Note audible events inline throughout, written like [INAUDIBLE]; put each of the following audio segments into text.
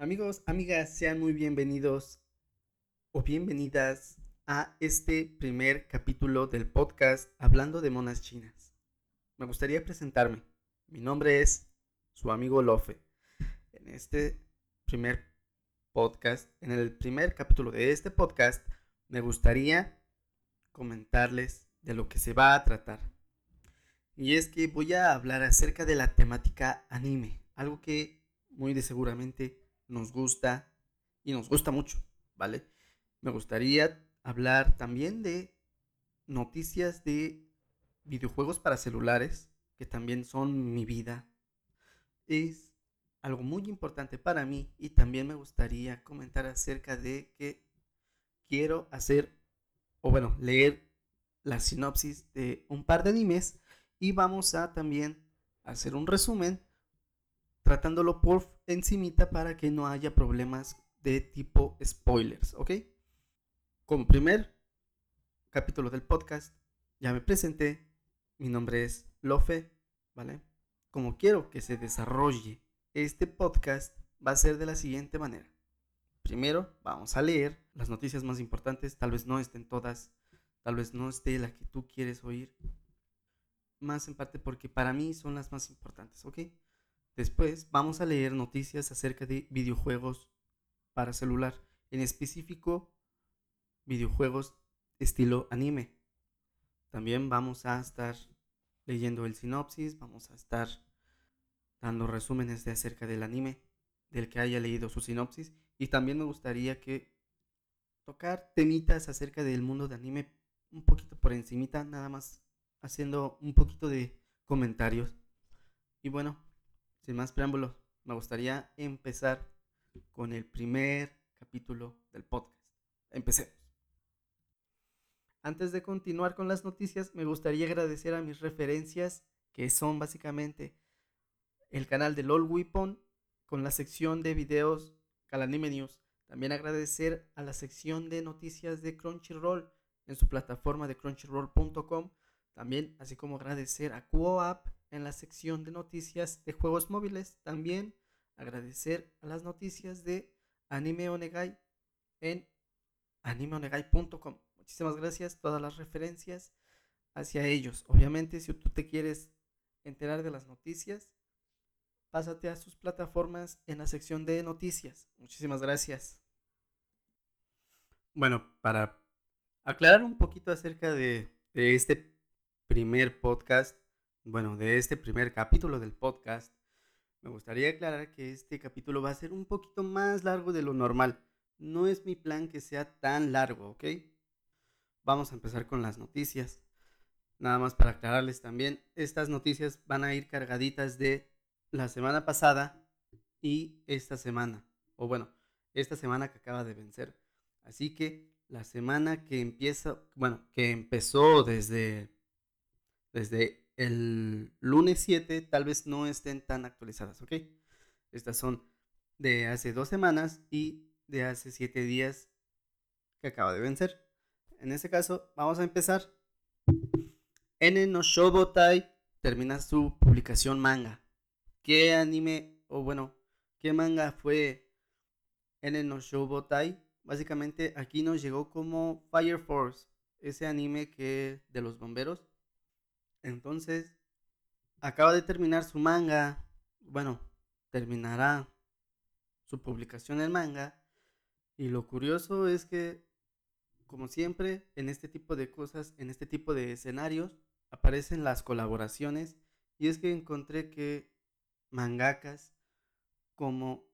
Amigos, amigas, sean muy bienvenidos o bienvenidas a este primer capítulo del podcast Hablando de Monas Chinas. Me gustaría presentarme. Mi nombre es su amigo Lofe. En este primer podcast, en el primer capítulo de este podcast, me gustaría comentarles de lo que se va a tratar. Y es que voy a hablar acerca de la temática anime, algo que muy de seguramente nos gusta y nos gusta mucho, ¿vale? Me gustaría hablar también de noticias de videojuegos para celulares, que también son mi vida. Es algo muy importante para mí y también me gustaría comentar acerca de que quiero hacer, o bueno, leer la sinopsis de un par de animes y vamos a también hacer un resumen tratándolo por encimita para que no haya problemas de tipo spoilers, ¿ok? Como primer capítulo del podcast, ya me presenté, mi nombre es Lofe, ¿vale? Como quiero que se desarrolle este podcast, va a ser de la siguiente manera. Primero, vamos a leer las noticias más importantes, tal vez no estén todas, tal vez no esté la que tú quieres oír, más en parte porque para mí son las más importantes, ¿ok? Después vamos a leer noticias acerca de videojuegos para celular, en específico videojuegos estilo anime. También vamos a estar leyendo el sinopsis, vamos a estar dando resúmenes de acerca del anime del que haya leído su sinopsis y también me gustaría que tocar temitas acerca del mundo de anime un poquito por encimita, nada más haciendo un poquito de comentarios. Y bueno, sin más preámbulos, me gustaría empezar con el primer capítulo del podcast. Empecemos. Antes de continuar con las noticias, me gustaría agradecer a mis referencias, que son básicamente el canal de LOL Weapon con la sección de videos Calanime News. También agradecer a la sección de noticias de Crunchyroll en su plataforma de crunchyroll.com. También, así como agradecer a QoApp en la sección de noticias de juegos móviles. También agradecer a las noticias de Anime Onegai en animeonegai.com. Muchísimas gracias, todas las referencias hacia ellos. Obviamente, si tú te quieres enterar de las noticias, pásate a sus plataformas en la sección de noticias. Muchísimas gracias. Bueno, para aclarar un poquito acerca de, de este primer podcast, bueno, de este primer capítulo del podcast, me gustaría aclarar que este capítulo va a ser un poquito más largo de lo normal. No es mi plan que sea tan largo, ¿ok? Vamos a empezar con las noticias. Nada más para aclararles también, estas noticias van a ir cargaditas de la semana pasada y esta semana. O bueno, esta semana que acaba de vencer. Así que la semana que empieza, bueno, que empezó desde, desde el lunes 7 tal vez no estén tan actualizadas. Estas son de hace dos semanas y de hace siete días que acaba de vencer. En este caso, vamos a empezar. N no Shobotai termina su publicación manga. ¿Qué anime, o bueno, qué manga fue N no Shobotai? Básicamente aquí nos llegó como Fire Force, ese anime que de los bomberos entonces, acaba de terminar su manga. Bueno, terminará su publicación en manga. Y lo curioso es que, como siempre, en este tipo de cosas, en este tipo de escenarios, aparecen las colaboraciones. Y es que encontré que mangakas como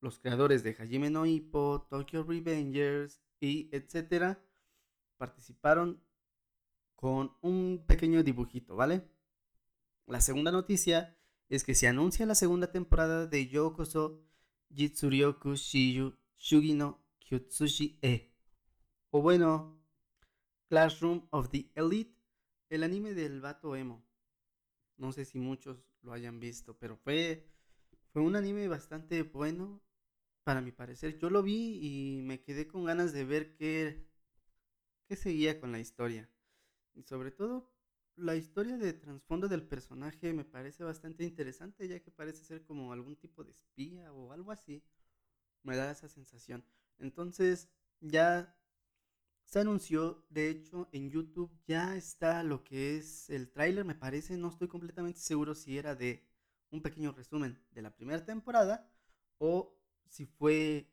los creadores de Hajime no Ippo, Tokyo Revengers y etcétera participaron con un pequeño dibujito, ¿vale? La segunda noticia es que se anuncia la segunda temporada de Yokoso Jitsuryoku Shiyu Shugino Kyutsushi E. O bueno, Classroom of the Elite, el anime del vato emo. No sé si muchos lo hayan visto, pero fue, fue un anime bastante bueno, para mi parecer. Yo lo vi y me quedé con ganas de ver qué, qué seguía con la historia. Y sobre todo, la historia de trasfondo del personaje me parece bastante interesante, ya que parece ser como algún tipo de espía o algo así. Me da esa sensación. Entonces, ya se anunció, de hecho, en YouTube ya está lo que es el tráiler, me parece, no estoy completamente seguro si era de un pequeño resumen de la primera temporada o si fue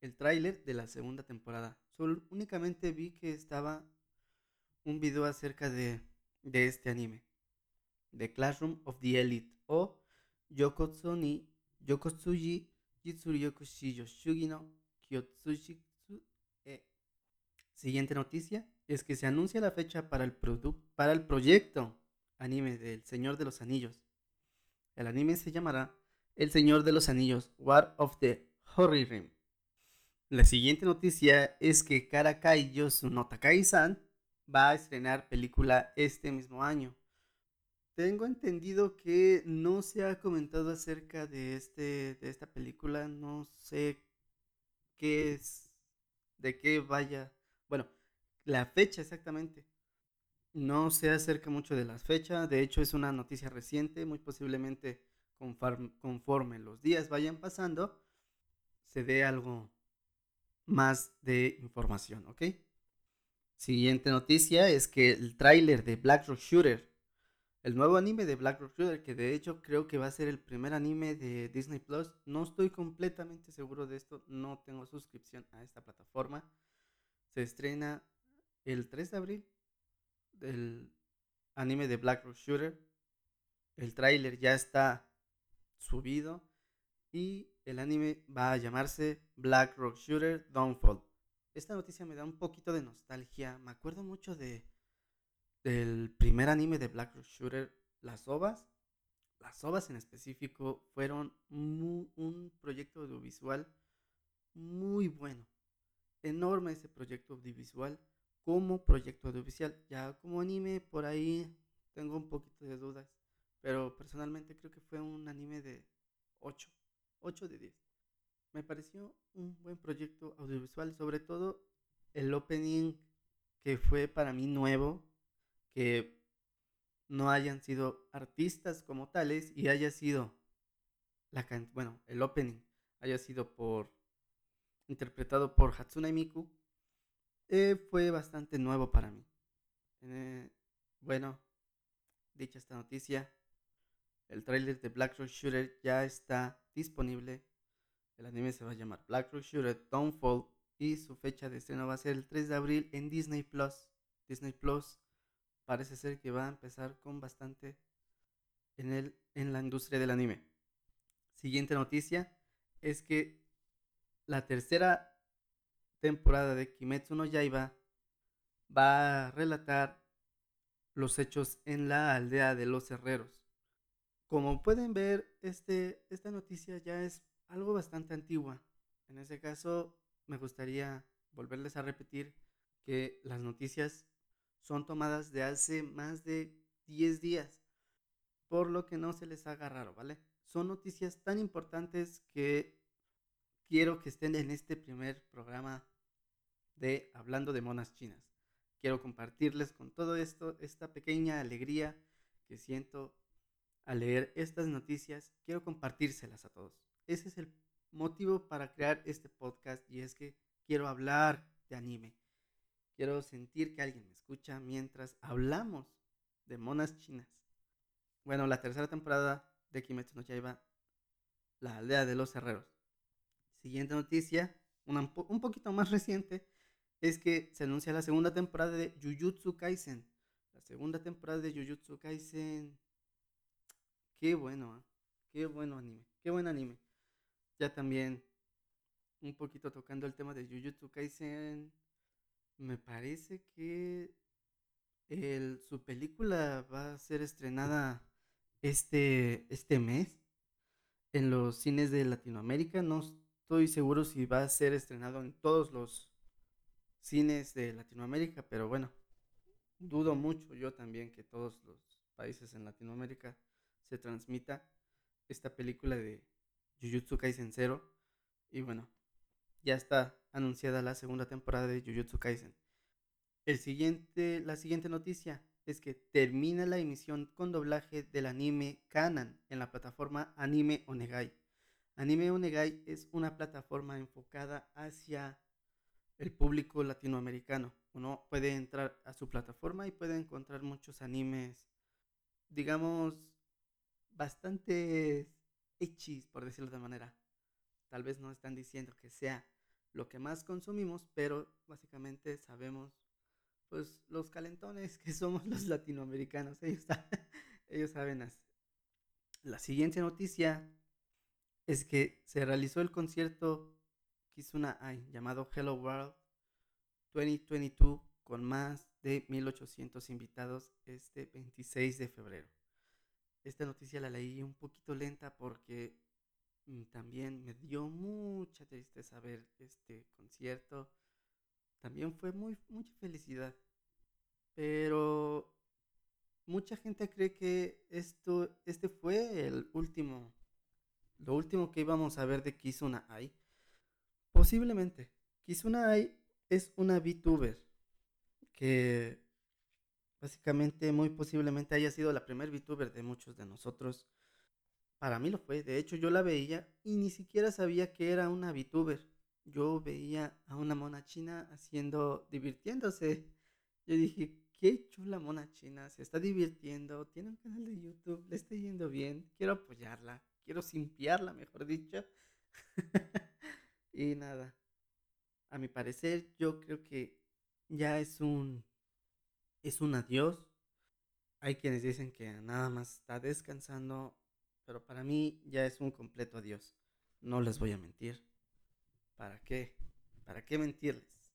el tráiler de la segunda temporada. Solo únicamente vi que estaba un video acerca de, de este anime, The Classroom of the Elite o Yokotsu ni Yokotsuji Jitsuryoku Shugi no Kyotsushi e. Siguiente noticia es que se anuncia la fecha para el, para el proyecto anime del Señor de los Anillos. El anime se llamará El Señor de los Anillos, War of the Ring. La siguiente noticia es que Karakai Yosu Takai-san va a estrenar película este mismo año. Tengo entendido que no se ha comentado acerca de, este, de esta película, no sé qué es, de qué vaya, bueno, la fecha exactamente. No se acerca mucho de las fechas, de hecho es una noticia reciente, muy posiblemente conforme los días vayan pasando, se dé algo más de información, ¿ok? Siguiente noticia es que el tráiler de Black Rock Shooter el nuevo anime de Black Rock Shooter, que de hecho creo que va a ser el primer anime de Disney Plus. No estoy completamente seguro de esto, no tengo suscripción a esta plataforma. Se estrena el 3 de abril del anime de Black Rock Shooter. El tráiler ya está subido y el anime va a llamarse Black Rock Shooter Downfall. Esta noticia me da un poquito de nostalgia. Me acuerdo mucho de del primer anime de Black Rock Shooter, las ovas. Las ovas en específico fueron un proyecto audiovisual muy bueno. Enorme ese proyecto audiovisual como proyecto audiovisual. Ya como anime por ahí tengo un poquito de dudas. Pero personalmente creo que fue un anime de 8. 8 de 10. Me pareció un buen proyecto audiovisual. Sobre todo el opening que fue para mí nuevo que no hayan sido artistas como tales y haya sido la bueno, el opening haya sido por interpretado por Hatsune Miku eh, fue bastante nuevo para mí. Eh, bueno, dicha esta noticia, el tráiler de Black Rock Shooter ya está disponible. El anime se va a llamar Black Shooter Downfall y su fecha de estreno va a ser el 3 de abril en Disney Plus. Disney Plus parece ser que va a empezar con bastante en, el, en la industria del anime. Siguiente noticia es que la tercera temporada de Kimetsu no Yaiba va a relatar los hechos en la aldea de los herreros. Como pueden ver, este, esta noticia ya es algo bastante antigua. En ese caso, me gustaría volverles a repetir que las noticias son tomadas de hace más de 10 días, por lo que no se les haga raro, ¿vale? Son noticias tan importantes que quiero que estén en este primer programa de Hablando de Monas Chinas. Quiero compartirles con todo esto esta pequeña alegría que siento al leer estas noticias. Quiero compartírselas a todos. Ese es el motivo para crear este podcast y es que quiero hablar de anime. Quiero sentir que alguien me escucha mientras hablamos de monas chinas. Bueno, la tercera temporada de Kimetsu no Yaiba, la aldea de los herreros. Siguiente noticia, un poquito más [LAUGHS] reciente, es que se anuncia la segunda temporada de Jujutsu Kaisen. La segunda temporada de Jujutsu Kaisen. Qué bueno, ¿eh? qué bueno anime, qué buen anime. Ya también un poquito tocando el tema de Jujutsu Kaisen me parece que su película va a ser estrenada este, este mes en los cines de Latinoamérica. No estoy seguro si va a ser estrenado en todos los cines de Latinoamérica, pero bueno, dudo mucho yo también que todos los países en Latinoamérica se transmita esta película de Jujutsu Kaisen Zero. Y bueno, ya está anunciada la segunda temporada de Jujutsu Kaisen. El siguiente, la siguiente noticia es que termina la emisión con doblaje del anime Kanan en la plataforma Anime Onegai. Anime Onegai es una plataforma enfocada hacia el público latinoamericano. Uno puede entrar a su plataforma y puede encontrar muchos animes, digamos, bastante por decirlo de manera. Tal vez no están diciendo que sea lo que más consumimos, pero básicamente sabemos, pues, los calentones que [LAUGHS] somos los latinoamericanos. Ellos, [LAUGHS] saben hacer. La siguiente noticia es que se realizó el concierto Kizuna Ai llamado Hello World 2022 con más de 1800 invitados este 26 de febrero. Esta noticia la leí un poquito lenta porque mm, también me dio mucha tristeza ver este concierto. También fue muy mucha felicidad. Pero mucha gente cree que esto este fue el último lo último que íbamos a ver de Kizuna Ai. Posiblemente. Kizuna Ai es una VTuber que básicamente muy posiblemente haya sido la primer VTuber de muchos de nosotros. Para mí lo fue. De hecho, yo la veía y ni siquiera sabía que era una VTuber. Yo veía a una mona china haciendo, divirtiéndose. Yo dije, qué chula mona china, se está divirtiendo, tiene un canal de YouTube, le está yendo bien, quiero apoyarla, quiero simpiarla, mejor dicho. [LAUGHS] y nada, a mi parecer yo creo que ya es un es un adiós. Hay quienes dicen que nada más está descansando, pero para mí ya es un completo adiós. No les voy a mentir. ¿Para qué? ¿Para qué mentirles?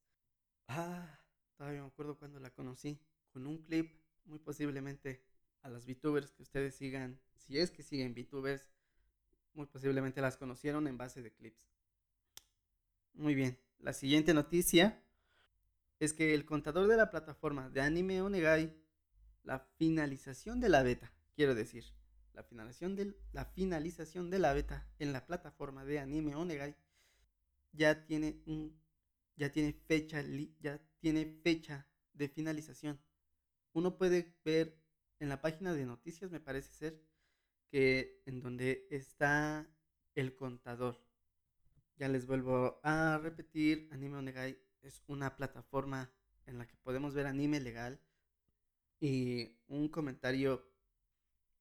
Ah, todavía me acuerdo cuando la conocí, con un clip, muy posiblemente a las VTubers que ustedes sigan, si es que siguen VTubers, muy posiblemente las conocieron en base de clips. Muy bien, la siguiente noticia es que el contador de la plataforma de Anime Onegai, la finalización de la beta, quiero decir, la finalización de, la finalización de la beta en la plataforma de Anime Onegai ya tiene un ya tiene fecha ya tiene fecha de finalización. Uno puede ver en la página de noticias, me parece ser, que en donde está el contador. Ya les vuelvo a repetir, Anime Onegai es una plataforma en la que podemos ver anime legal y un comentario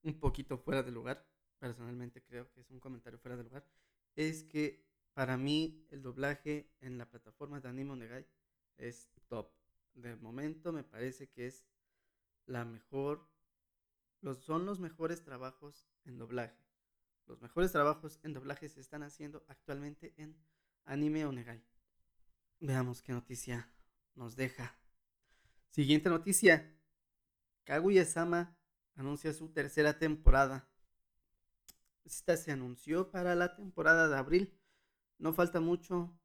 un poquito fuera de lugar, personalmente creo que es un comentario fuera de lugar, es que para mí el doblaje en la plataforma de Anime Onegai es top. De momento me parece que es la mejor, los, son los mejores trabajos en doblaje. Los mejores trabajos en doblaje se están haciendo actualmente en Anime Onegai. Veamos qué noticia nos deja. Siguiente noticia. Kaguya-sama anuncia su tercera temporada. Esta se anunció para la temporada de abril. No falta mucho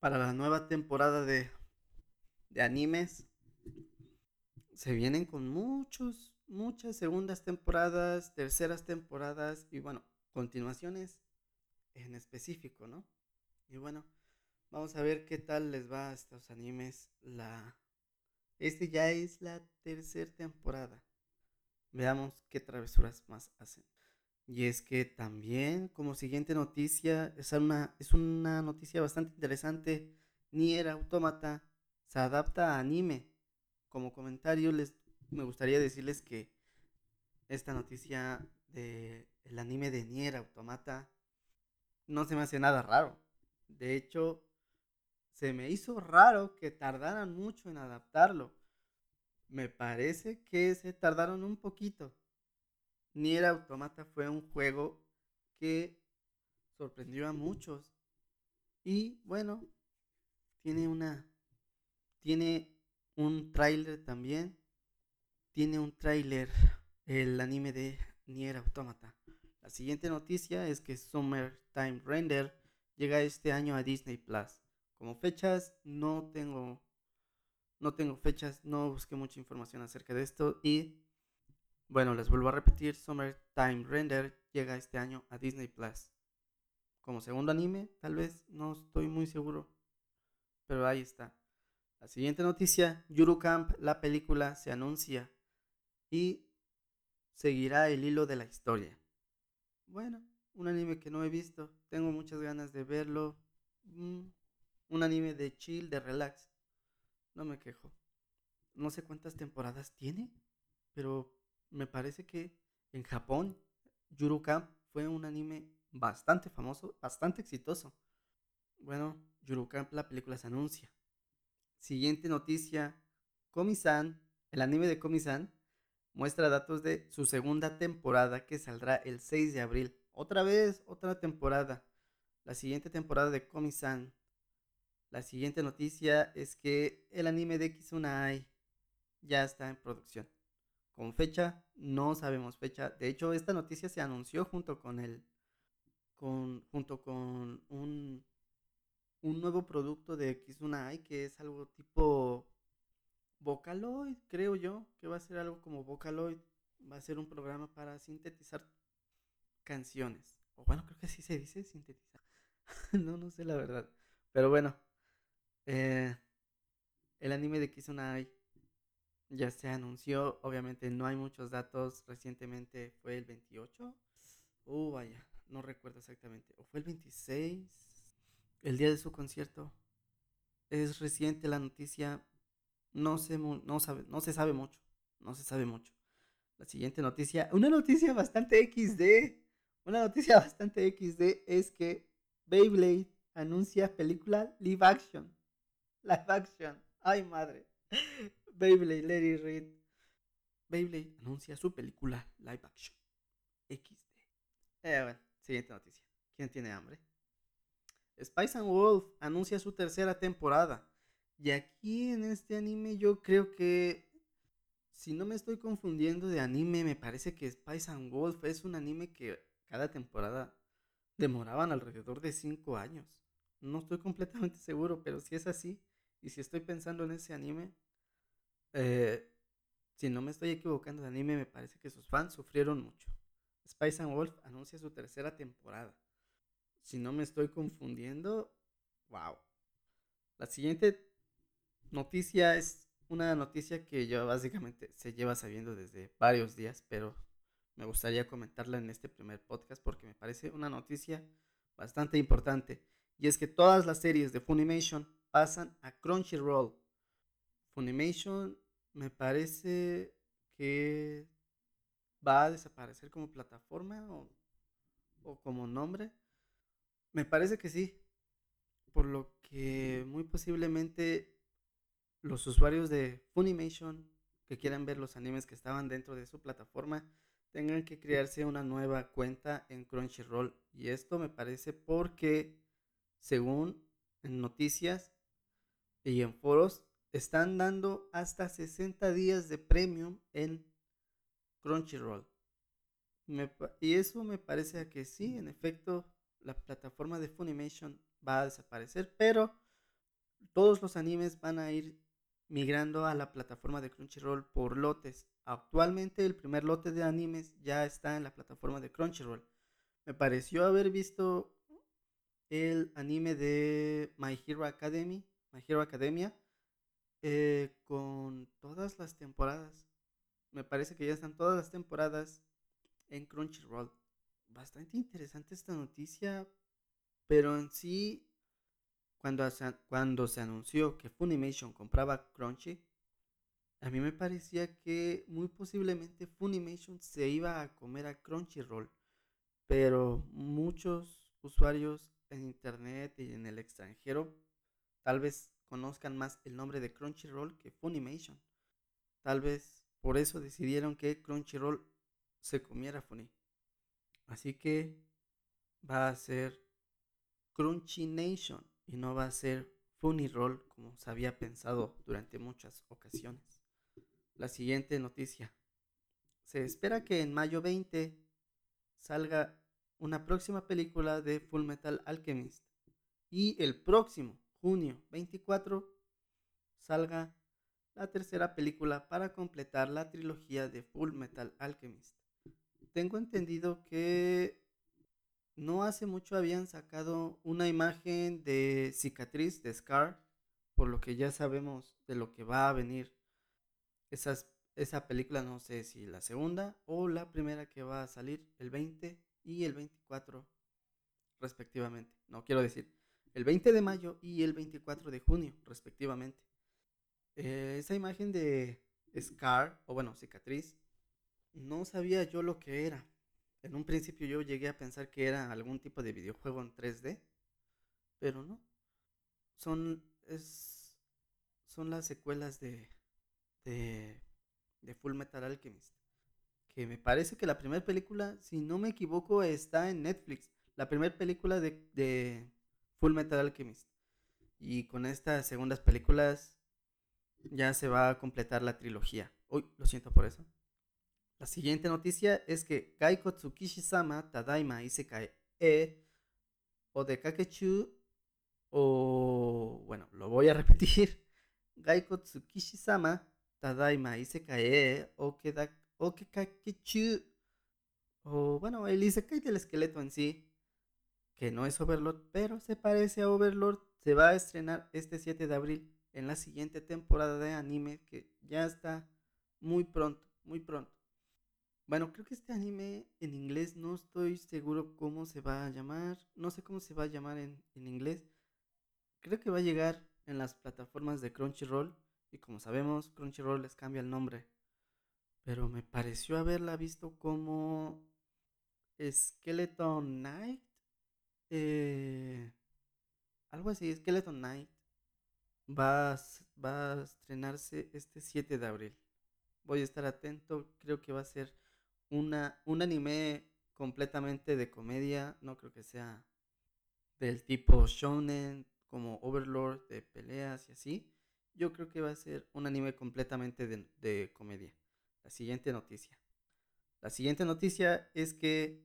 para la nueva temporada de, de animes. Se vienen con muchos, muchas segundas temporadas, terceras temporadas y bueno, continuaciones en específico, ¿no? Y bueno, vamos a ver qué tal les va a estos animes. La... Este ya es la tercera temporada. Veamos qué travesuras más hacen. Y es que también, como siguiente noticia, es una, es una noticia bastante interesante. Nier Automata se adapta a anime. Como comentario, les, me gustaría decirles que esta noticia del el anime de Nier Automata no se me hace nada raro. De hecho, se me hizo raro que tardaran mucho en adaptarlo. Me parece que se tardaron un poquito. Nier Automata fue un juego que sorprendió a muchos. Y bueno, tiene una tiene un tráiler también. Tiene un tráiler el anime de Nier Automata. La siguiente noticia es que Summertime Render llega este año a Disney Plus. Como fechas, no tengo, no tengo fechas, no busqué mucha información acerca de esto y bueno, les vuelvo a repetir, Summertime Render llega este año a Disney Plus. Como segundo anime, tal vez, no estoy muy seguro, pero ahí está. La siguiente noticia, Yuru Camp, la película se anuncia y seguirá el hilo de la historia. Bueno, un anime que no he visto. Tengo muchas ganas de verlo. Mm, un anime de chill, de relax. No me quejo. No sé cuántas temporadas tiene, pero me parece que en Japón, Yuru Camp fue un anime bastante famoso, bastante exitoso. Bueno, Yuru Camp, la película se anuncia. Siguiente noticia, Komi-san, el anime de Komi-san, muestra datos de su segunda temporada que saldrá el 6 de abril. Otra vez, otra temporada. La siguiente temporada de Komi-san. La siguiente noticia es que el anime de Kizunai ya está en producción. Con fecha, no sabemos fecha. De hecho, esta noticia se anunció junto con el. Con, junto con un, un nuevo producto de Kizunai que es algo tipo Vocaloid, creo yo, que va a ser algo como Vocaloid. Va a ser un programa para sintetizar canciones. O bueno, creo que así se dice, sintetizar. [LAUGHS] no, no sé la verdad. Pero bueno, eh, el anime de Kizunai ya se anunció. Obviamente no hay muchos datos. Recientemente fue el 28. Uh, vaya, no recuerdo exactamente. O fue el 26. El día de su concierto. Es reciente la noticia. No se, no, sabe, no se sabe mucho. No se sabe mucho. La siguiente noticia. Una noticia bastante XD. Una noticia [LAUGHS] bastante XD es que Beyblade anuncia película live action. Live action. Ay, madre. Beyblade, Larry Reed. Beyblade anuncia su película live action. XD. Eh, bueno, siguiente noticia. ¿Quién tiene hambre? Spice and Wolf anuncia su tercera temporada. Y aquí en este anime yo creo que, si no me estoy confundiendo de anime, me parece que Spice and Wolf es un anime que cada temporada demoraban alrededor de 5 años. No estoy completamente seguro, pero si es así, y si estoy pensando en ese anime, eh, si no me estoy equivocando de anime, me parece que sus fans sufrieron mucho. Spice and Wolf anuncia su tercera temporada. Si no me estoy confundiendo, wow. La siguiente noticia es una noticia que yo básicamente se lleva sabiendo desde varios días, pero me gustaría comentarla en este primer podcast porque me parece una noticia bastante importante. Y es que todas las series de Funimation pasan a Crunchyroll. Funimation me parece que va a desaparecer como plataforma o, o como nombre. Me parece que sí. Por lo que muy posiblemente los usuarios de Funimation que quieran ver los animes que estaban dentro de su plataforma tengan que crearse una nueva cuenta en Crunchyroll. Y esto me parece porque, según en noticias, y en foros están dando hasta 60 días de premium en Crunchyroll. y eso me parece que sí, en efecto, la plataforma de Funimation va a desaparecer, pero todos los animes van a ir migrando a la plataforma de Crunchyroll por lotes. Actualmente el primer lote de animes ya está en la plataforma de Crunchyroll. Me pareció haber visto el anime de My Hero Academy, My Academia eh, con todas las temporadas. Me parece que ya están todas las temporadas en Crunchyroll. Bastante interesante esta noticia, pero en sí, cuando se, cuando se anunció que Funimation compraba Crunchy, a mí me parecía que muy posiblemente Funimation se iba a comer a Crunchyroll, pero muchos usuarios en internet y en el extranjero Tal vez conozcan más el nombre de Crunchyroll que Funimation. Tal vez por eso decidieron que Crunchyroll se comiera Funny. Así que va a ser Crunchy Nation y no va a ser Funnyroll como se había pensado durante muchas ocasiones. La siguiente noticia. Se espera que en mayo 20 salga una próxima película de Full Metal Alchemist y el próximo junio 24 salga la tercera película para completar la trilogía de Full Metal Alchemist. Tengo entendido que no hace mucho habían sacado una imagen de cicatriz de Scar, por lo que ya sabemos de lo que va a venir. esa película no sé si la segunda o la primera que va a salir el 20 y el 24 respectivamente. No quiero decir el 20 de mayo y el 24 de junio respectivamente. Eh, esa imagen de Scar, o bueno, cicatriz, no sabía yo lo que era. En un principio yo llegué a pensar que era algún tipo de videojuego en 3D, pero no. Son, es, son las secuelas de, de, Full Metal Alchemist. Que me parece que la primera película, si no me equivoco, está en Netflix. La primera película de Full Metal Alchemist. Y con estas segundas películas ya se va a completar la trilogía. Uy, lo siento por eso. La siguiente noticia es que Gaiko Tsukishi-sama Tadaima Isekai E o de Kakechu o bueno, lo voy a repetir. [LAUGHS] Gaiko Tsukishi-sama Tadaima Isekai E o Kakechu o bueno, el Isekai del esqueleto en sí que no es Overlord, pero se parece a Overlord, se va a estrenar este 7 de abril en la siguiente temporada de anime que ya está muy pronto, muy pronto. Bueno, creo que este anime en inglés no estoy seguro cómo se va a llamar, no sé cómo se va a llamar en, en inglés. Creo que va a llegar en las plataformas de Crunchyroll y como sabemos Crunchyroll les cambia el nombre. Pero me pareció haberla visto como Skeleton Knight eh, algo así, Skeleton Knight va a, va a estrenarse este 7 de abril. Voy a estar atento, creo que va a ser una, un anime completamente de comedia, no creo que sea del tipo shonen como Overlord de peleas y así. Yo creo que va a ser un anime completamente de, de comedia. La siguiente noticia. La siguiente noticia es que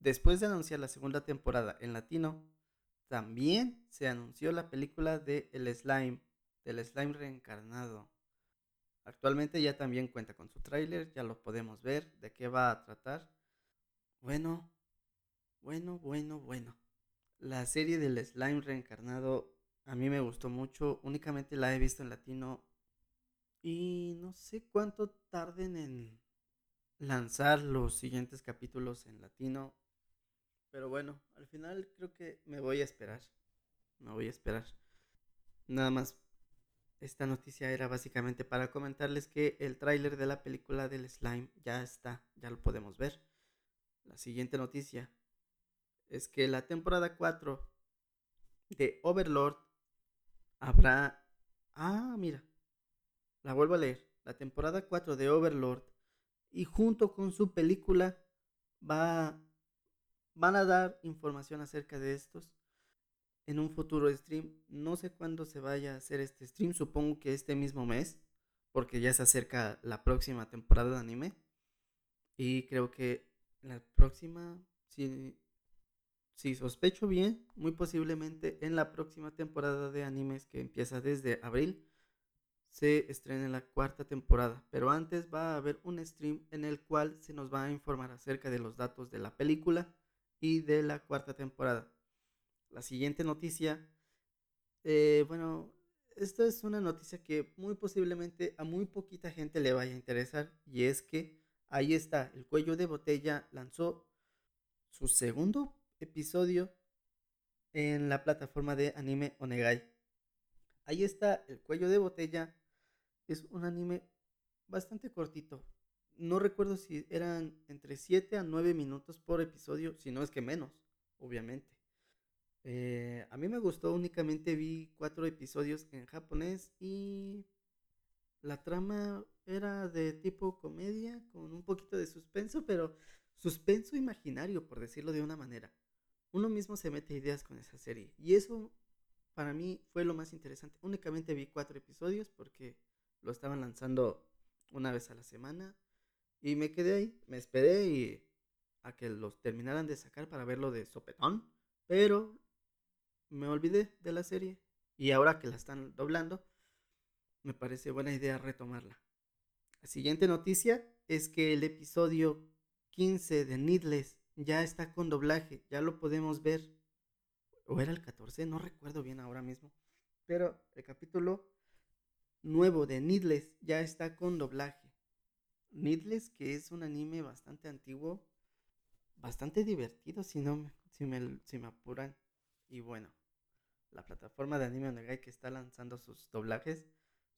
Después de anunciar la segunda temporada en latino, también se anunció la película de El Slime, del Slime reencarnado. Actualmente ya también cuenta con su tráiler, ya lo podemos ver, de qué va a tratar. Bueno, bueno, bueno, bueno. La serie del Slime reencarnado a mí me gustó mucho, únicamente la he visto en latino y no sé cuánto tarden en lanzar los siguientes capítulos en latino. Pero bueno, al final creo que me voy a esperar. Me voy a esperar. Nada más, esta noticia era básicamente para comentarles que el tráiler de la película del slime ya está, ya lo podemos ver. La siguiente noticia es que la temporada 4 de Overlord habrá... Ah, mira, la vuelvo a leer. La temporada 4 de Overlord y junto con su película va Van a dar información acerca de estos en un futuro stream. No sé cuándo se vaya a hacer este stream, supongo que este mismo mes, porque ya se acerca la próxima temporada de anime. Y creo que la próxima, si, si sospecho bien, muy posiblemente en la próxima temporada de animes que empieza desde abril, se estrene la cuarta temporada. Pero antes va a haber un stream en el cual se nos va a informar acerca de los datos de la película y de la cuarta temporada. La siguiente noticia, eh, bueno, esta es una noticia que muy posiblemente a muy poquita gente le vaya a interesar y es que ahí está, el cuello de botella lanzó su segundo episodio en la plataforma de anime Onegai. Ahí está, el cuello de botella es un anime bastante cortito, no recuerdo si eran entre 7 a 9 minutos por episodio, si no es que menos, obviamente. Eh, a mí me gustó, únicamente vi cuatro episodios en japonés y la trama era de tipo comedia con un poquito de suspenso, pero suspenso imaginario, por decirlo de una manera. Uno mismo se mete ideas con esa serie y eso para mí fue lo más interesante. Únicamente vi cuatro episodios porque lo estaban lanzando una vez a la semana y me quedé ahí, me esperé y a que los terminaran de sacar para verlo de sopetón, pero me olvidé de la serie y ahora que la están doblando, me parece buena idea retomarla. La siguiente noticia es que el episodio 15 de Needless ya está con doblaje, ya lo podemos ver. O era el 14, no recuerdo bien ahora mismo. Pero el capítulo nuevo de Needless ya está con doblaje. Needless, que es un anime bastante antiguo, bastante divertido si no si me, si me apuran. Y bueno, la plataforma de Anime Onegai que está lanzando sus doblajes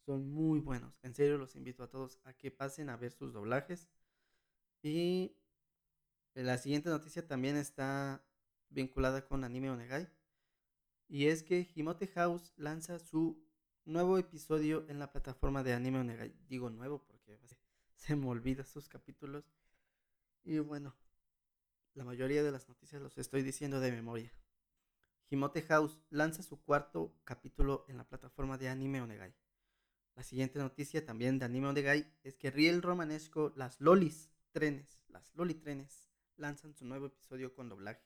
son muy buenos. En serio los invito a todos a que pasen a ver sus doblajes. Y la siguiente noticia también está vinculada con Anime Onegai. Y es que Himote House lanza su nuevo episodio en la plataforma de Anime Onegai. Digo nuevo porque se me olvida sus capítulos. Y bueno, la mayoría de las noticias los estoy diciendo de memoria. Himote House lanza su cuarto capítulo en la plataforma de Anime Onegai. La siguiente noticia también de Anime Onegai es que Riel Romanesco, las Lolis Trenes, las Loli Trenes, lanzan su nuevo episodio con doblaje.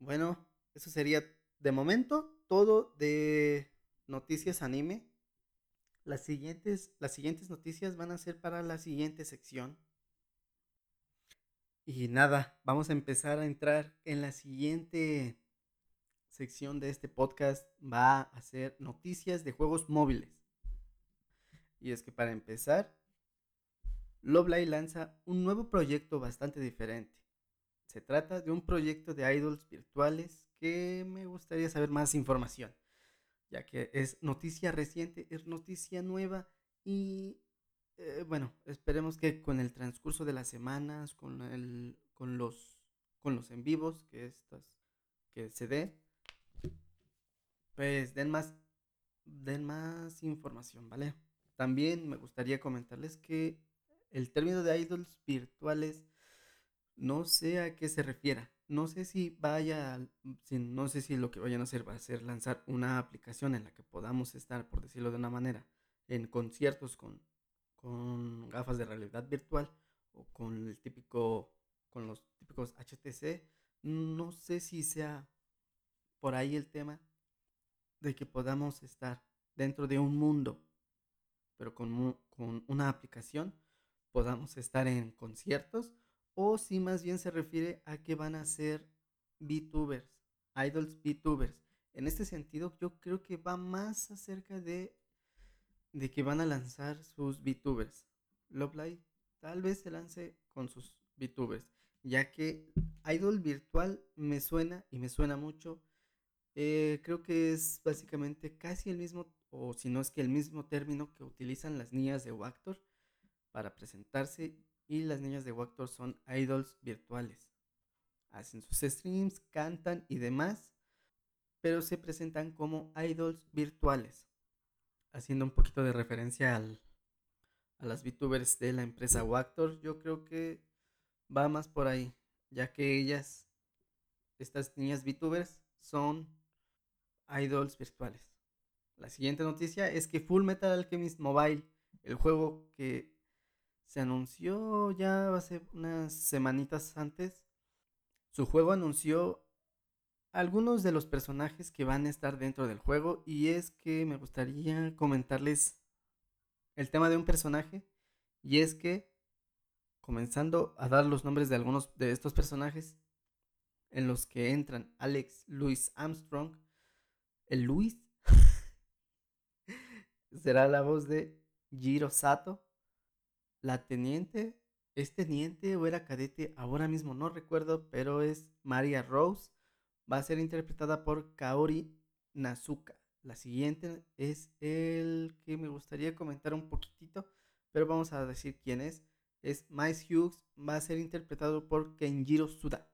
Bueno, eso sería de momento todo de noticias anime. Las siguientes, las siguientes noticias van a ser para la siguiente sección. Y nada, vamos a empezar a entrar en la siguiente sección de este podcast. Va a ser noticias de juegos móviles. Y es que para empezar, Love lanza un nuevo proyecto bastante diferente. Se trata de un proyecto de idols virtuales que me gustaría saber más información, ya que es noticia reciente, es noticia nueva y eh, bueno, esperemos que con el transcurso de las semanas, con, el, con, los, con los en vivos que, estas, que se dé, pues den más, den más información, ¿vale? También me gustaría comentarles que el término de idols virtuales no sé a qué se refiera. No sé si vaya, no sé si lo que vayan a hacer va a ser lanzar una aplicación en la que podamos estar, por decirlo de una manera, en conciertos con, con gafas de realidad virtual o con el típico, con los típicos HTC. No sé si sea por ahí el tema de que podamos estar dentro de un mundo pero con, con una aplicación podamos estar en conciertos o si más bien se refiere a que van a ser VTubers, idols VTubers. En este sentido, yo creo que va más acerca de, de que van a lanzar sus VTubers. Love tal vez se lance con sus VTubers, ya que idol virtual me suena y me suena mucho. Eh, creo que es básicamente casi el mismo o si no es que el mismo término que utilizan las niñas de Wactor para presentarse y las niñas de Wactor son idols virtuales. Hacen sus streams, cantan y demás, pero se presentan como idols virtuales, haciendo un poquito de referencia al, a las VTubers de la empresa Wactor. Yo creo que va más por ahí, ya que ellas, estas niñas VTubers, son idols virtuales. La siguiente noticia es que Full Metal Alchemist Mobile, el juego que se anunció ya hace unas semanitas antes, su juego anunció algunos de los personajes que van a estar dentro del juego y es que me gustaría comentarles el tema de un personaje y es que comenzando a dar los nombres de algunos de estos personajes en los que entran Alex Louis Armstrong, el Luis [LAUGHS] será la voz de Jiro Sato. La teniente, es teniente o era cadete, ahora mismo no recuerdo, pero es Maria Rose. Va a ser interpretada por Kaori Nazuka. La siguiente es el que me gustaría comentar un poquitito, pero vamos a decir quién es. Es Mice Hughes, va a ser interpretado por Kenjiro Suda.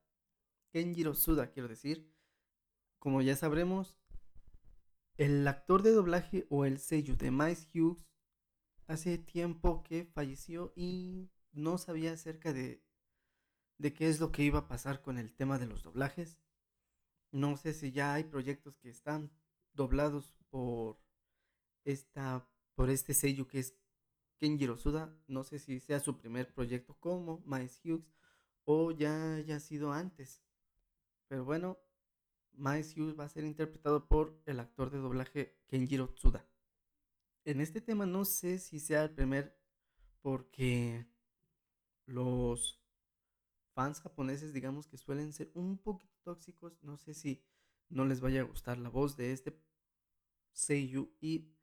Kenjiro Suda, quiero decir. Como ya sabremos, el actor de doblaje o el sello de Mice Hughes hace tiempo que falleció y no sabía acerca de, de qué es lo que iba a pasar con el tema de los doblajes. No sé si ya hay proyectos que están doblados por esta por este sello que es Kenjiro Suda. No sé si sea su primer proyecto como Mice Hughes o ya haya sido antes. Pero bueno, Miles Hughes va a ser interpretado por el actor de doblaje Kenjiro Tsuda. En este tema no sé si sea el primer porque los fans japoneses digamos que suelen ser un poquito tóxicos. No sé si no les vaya a gustar la voz de este Seiyu y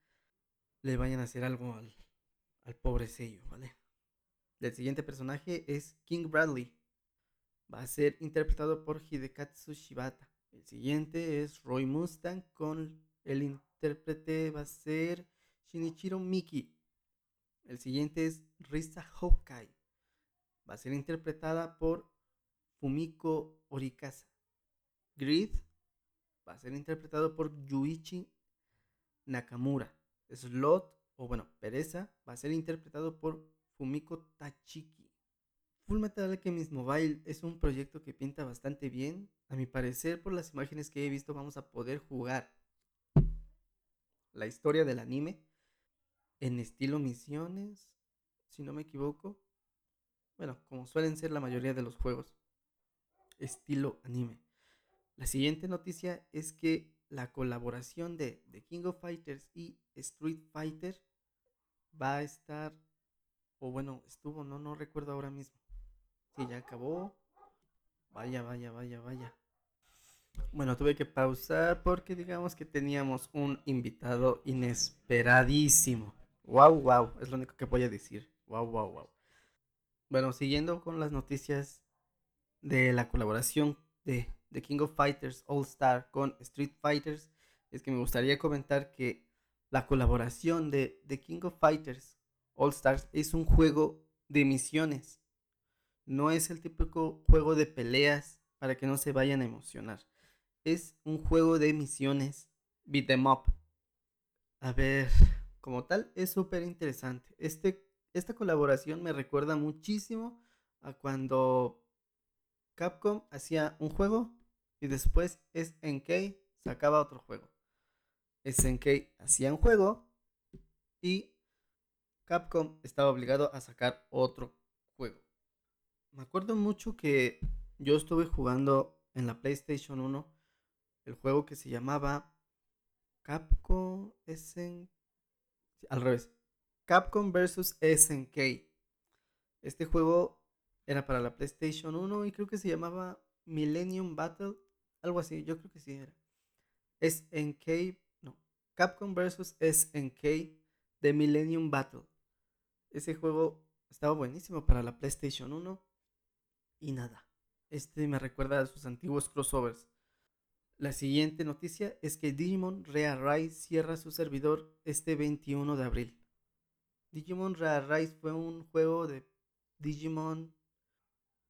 le vayan a hacer algo al, al pobre Seiyu, ¿vale? El siguiente personaje es King Bradley. va a ser interpretado por Hidekatsu Shibata. El siguiente es Roy Mustang con el intérprete va a ser Shinichiro Miki. El siguiente es Risa Hokai. Va a ser interpretada por Fumiko Orikasa. Grid va a ser interpretado por Yuichi Nakamura. Slot, o bueno, Pereza, va a ser interpretado por Fumiko Tachiki. Full Metal Alchemist Mobile es un proyecto que pinta bastante bien. A mi parecer, por las imágenes que he visto, vamos a poder jugar la historia del anime en estilo misiones, si no me equivoco. Bueno, como suelen ser la mayoría de los juegos, estilo anime. La siguiente noticia es que la colaboración de The King of Fighters y Street Fighter va a estar, o bueno, estuvo, no, no recuerdo ahora mismo. Si ya acabó. Vaya, vaya, vaya, vaya. Bueno, tuve que pausar porque digamos que teníamos un invitado inesperadísimo. Wow, wow, es lo único que voy a decir. Wow, wow, wow. Bueno, siguiendo con las noticias de la colaboración de The King of Fighters All Star con Street Fighters, es que me gustaría comentar que la colaboración de The King of Fighters All Stars es un juego de misiones. No es el típico juego de peleas para que no se vayan a emocionar. Es un juego de misiones beat em up. A ver, como tal, es súper interesante. Este, esta colaboración me recuerda muchísimo a cuando Capcom hacía un juego y después SNK sacaba otro juego. SNK hacía un juego y Capcom estaba obligado a sacar otro juego. Me acuerdo mucho que yo estuve jugando en la PlayStation 1 el juego que se llamaba Capcom SNK al revés. Capcom vs SNK. Este juego era para la PlayStation 1 y creo que se llamaba Millennium Battle. Algo así, yo creo que sí era. SNK, no. Capcom vs SNK de Millennium Battle. Ese juego estaba buenísimo para la PlayStation 1. Y nada. Este me recuerda a sus antiguos crossovers. La siguiente noticia es que Digimon Rise cierra su servidor este 21 de abril. Digimon Rise fue un juego de Digimon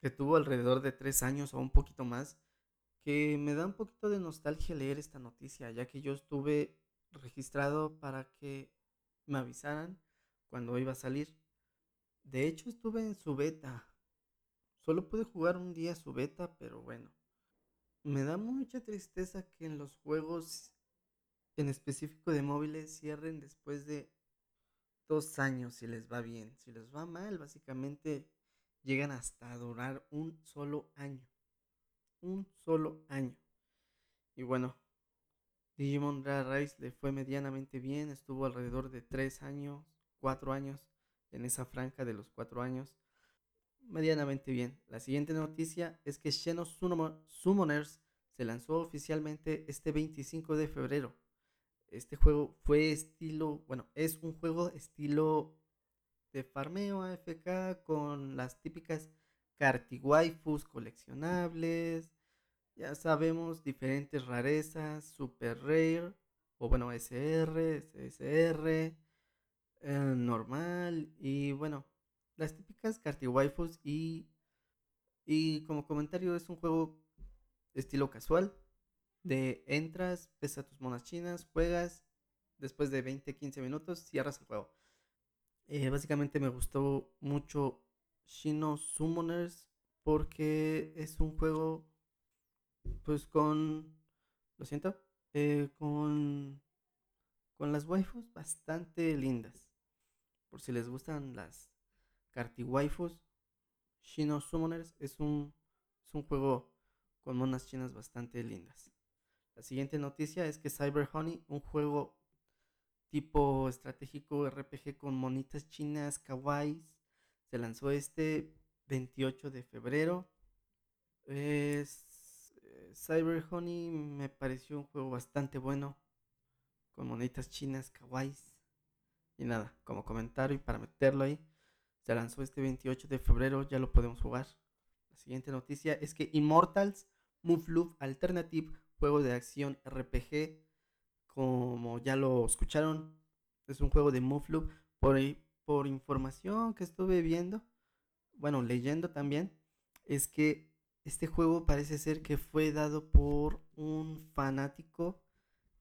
que tuvo alrededor de 3 años o un poquito más, que me da un poquito de nostalgia leer esta noticia, ya que yo estuve registrado para que me avisaran cuando iba a salir. De hecho, estuve en su beta. Solo pude jugar un día su beta, pero bueno. Me da mucha tristeza que en los juegos, en específico de móviles, cierren después de dos años si les va bien. Si les va mal, básicamente llegan hasta durar un solo año. Un solo año. Y bueno, Digimon Rise le fue medianamente bien. Estuvo alrededor de tres años, cuatro años en esa franja de los cuatro años medianamente bien. La siguiente noticia es que Xeno Summoners se lanzó oficialmente este 25 de febrero. Este juego fue estilo, bueno, es un juego estilo de farmeo AFK con las típicas waifus coleccionables. Ya sabemos, diferentes rarezas, super rare, o bueno, SR, SSR, eh, normal, y bueno, las típicas waifus y, y como comentario es un juego estilo casual de entras, pesa tus monas chinas, juegas, después de 20-15 minutos cierras el juego. Eh, básicamente me gustó mucho Shino Summoners porque es un juego pues con, lo siento, eh, con, con las waifus bastante lindas. Por si les gustan las Waifus, Shino Summoners es un, es un juego con monas chinas bastante lindas. La siguiente noticia es que Cyber Honey, un juego tipo estratégico RPG con monitas chinas kawaiis, se lanzó este 28 de febrero. Es, eh, Cyber Honey me pareció un juego bastante bueno con monitas chinas kawaiis. Y nada, como comentario y para meterlo ahí, se lanzó este 28 de febrero, ya lo podemos jugar. La siguiente noticia es que Immortals Move Loop Alternative, juego de acción RPG, como ya lo escucharon, es un juego de Move Loop. Por, por información que estuve viendo, bueno, leyendo también, es que este juego parece ser que fue dado por un fanático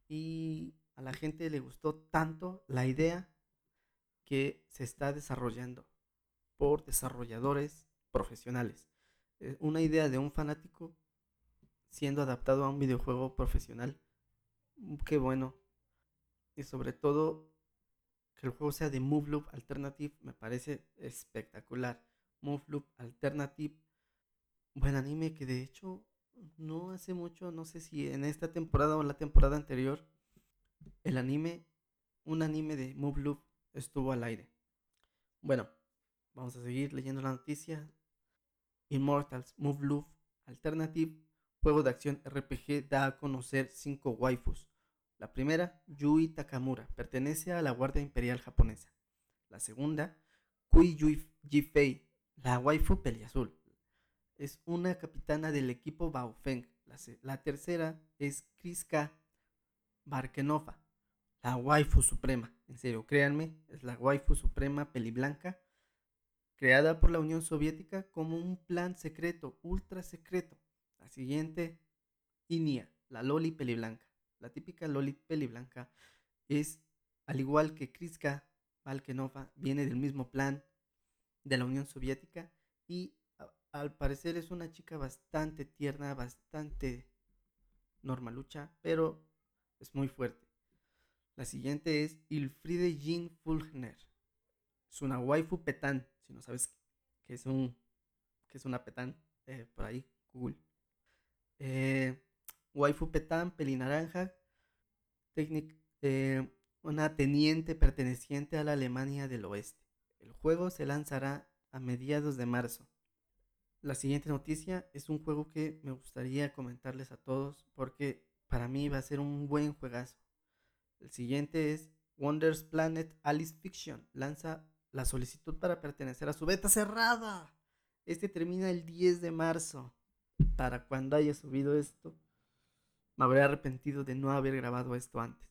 y a la gente le gustó tanto la idea que se está desarrollando por desarrolladores profesionales. Eh, una idea de un fanático siendo adaptado a un videojuego profesional. Mm, qué bueno. Y sobre todo que el juego sea de Move Loop Alternative me parece espectacular. Move Loop Alternative, buen anime que de hecho no hace mucho, no sé si en esta temporada o en la temporada anterior, el anime, un anime de Move Loop estuvo al aire. Bueno, vamos a seguir leyendo la noticia. Immortals Move Loop Alternative, juego de acción RPG, da a conocer cinco waifus. La primera, Yui Takamura, pertenece a la Guardia Imperial japonesa. La segunda, Kui Yui Jifei, la waifu peliazul. Es una capitana del equipo Baofeng. La, la tercera es Kriska Barkenova, la waifu suprema. En serio, créanme, es la waifu suprema peliblanca, creada por la Unión Soviética como un plan secreto, ultra secreto. La siguiente, Inia, la loli peliblanca. La típica loli peliblanca es, al igual que Kriska Barkenova, viene del mismo plan de la Unión Soviética y al parecer es una chica bastante tierna, bastante normalucha, pero es muy fuerte. La siguiente es Ilfride Jean Fulgner. Es una waifu petán. Si no sabes qué es un que es una petán, eh, por ahí, Google. Eh, waifu petán, pelinaranja, técnica, eh, una teniente perteneciente a la Alemania del Oeste. El juego se lanzará a mediados de marzo. La siguiente noticia es un juego que me gustaría comentarles a todos porque para mí va a ser un buen juegazo. El siguiente es Wonders Planet Alice Fiction. Lanza la solicitud para pertenecer a su beta cerrada. Este termina el 10 de marzo. Para cuando haya subido esto, me habré arrepentido de no haber grabado esto antes.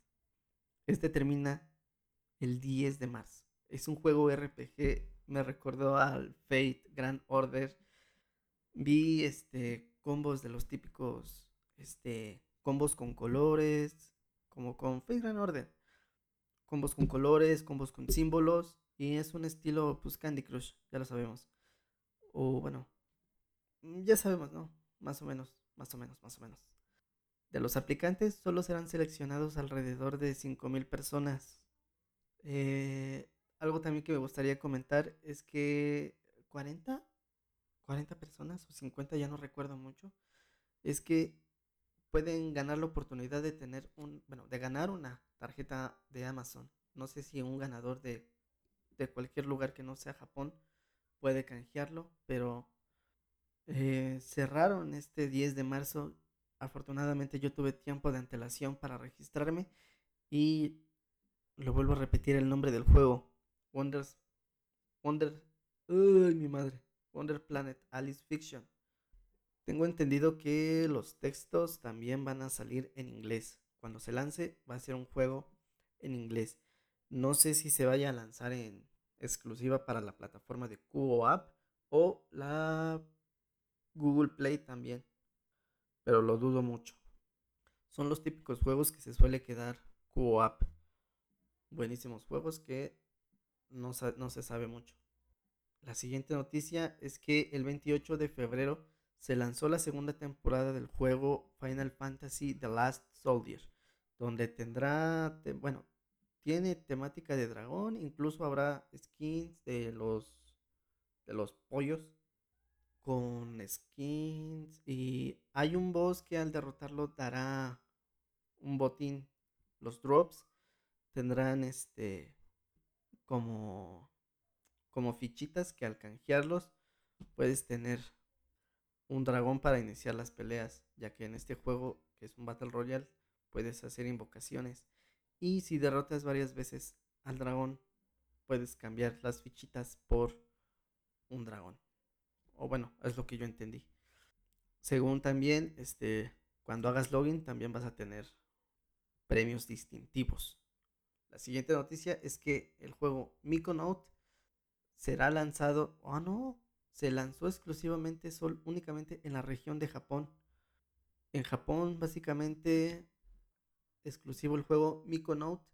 Este termina el 10 de marzo. Es un juego RPG, me recordó al Fate Grand Order. Vi este combos de los típicos este combos con colores, como con Fate Grand Order. Combos con colores, combos con símbolos. Y es un estilo, pues, Candy Crush, ya lo sabemos. O bueno, mm, ya sabemos, ¿no? Más o menos, más o menos, más o menos. De los aplicantes solo serán seleccionados alrededor de 5.000 personas. Eh, algo también que me gustaría comentar es que 40, 40 personas o 50, ya no recuerdo mucho, es que pueden ganar la oportunidad de tener un, bueno, de ganar una tarjeta de Amazon. No sé si un ganador de, cualquier lugar que no sea Japón puede canjearlo, pero eh, cerraron este 10 de marzo. Afortunadamente yo tuve tiempo de antelación para registrarme y lo vuelvo a repetir el nombre del juego. Wonders, Wonder, uy, mi madre, Wonder Planet Alice Fiction. Tengo entendido que los textos también van a salir en inglés. Cuando se lance va a ser un juego en inglés. No sé si se vaya a lanzar en exclusiva para la plataforma de Cubo App o la Google Play también. Pero lo dudo mucho. Son los típicos juegos que se suele quedar Cubo App. Buenísimos juegos que no, no se sabe mucho. La siguiente noticia es que el 28 de febrero se lanzó la segunda temporada del juego Final Fantasy The Last Soldier, donde tendrá, bueno, tiene temática de dragón, incluso habrá skins de los de los pollos con skins y hay un boss que al derrotarlo dará un botín. Los drops tendrán este como como fichitas que al canjearlos puedes tener un dragón para iniciar las peleas, ya que en este juego, que es un Battle Royale, puedes hacer invocaciones. Y si derrotas varias veces al dragón, puedes cambiar las fichitas por un dragón. o bueno, es lo que yo entendí. Según también, este, cuando hagas login también vas a tener premios distintivos. La siguiente noticia es que el juego Note será lanzado, oh no, se lanzó exclusivamente sol, únicamente en la región de Japón. En Japón, básicamente, exclusivo el juego Note.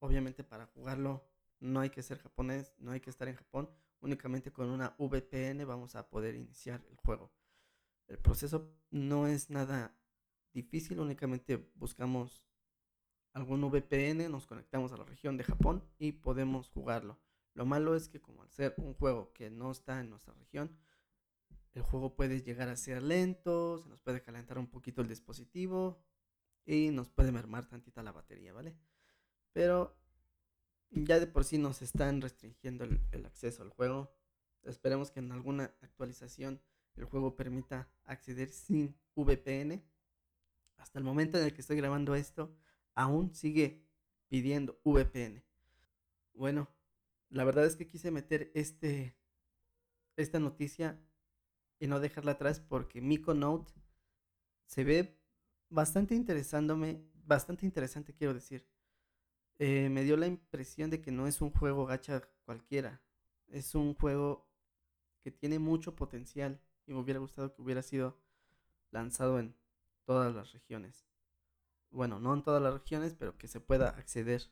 Obviamente para jugarlo no hay que ser japonés, no hay que estar en Japón. Únicamente con una VPN vamos a poder iniciar el juego. El proceso no es nada difícil, únicamente buscamos algún VPN, nos conectamos a la región de Japón y podemos jugarlo. Lo malo es que como al ser un juego que no está en nuestra región, el juego puede llegar a ser lento, se nos puede calentar un poquito el dispositivo y nos puede mermar tantita la batería, ¿vale? Pero ya de por sí nos están restringiendo el, acceso al juego. Esperemos que en alguna actualización el juego permita acceder sin VPN. Hasta el momento en el que estoy grabando esto, aún sigue pidiendo VPN. Bueno, la verdad es que quise meter este, esta noticia y no dejarla atrás porque Miko Note se ve bastante interesándome, bastante interesante quiero decir. Eh, me dio la impresión de que no es un juego gacha cualquiera. Es un juego que tiene mucho potencial y me hubiera gustado que hubiera sido lanzado en todas las regiones bueno, no en todas las regiones, pero que se pueda acceder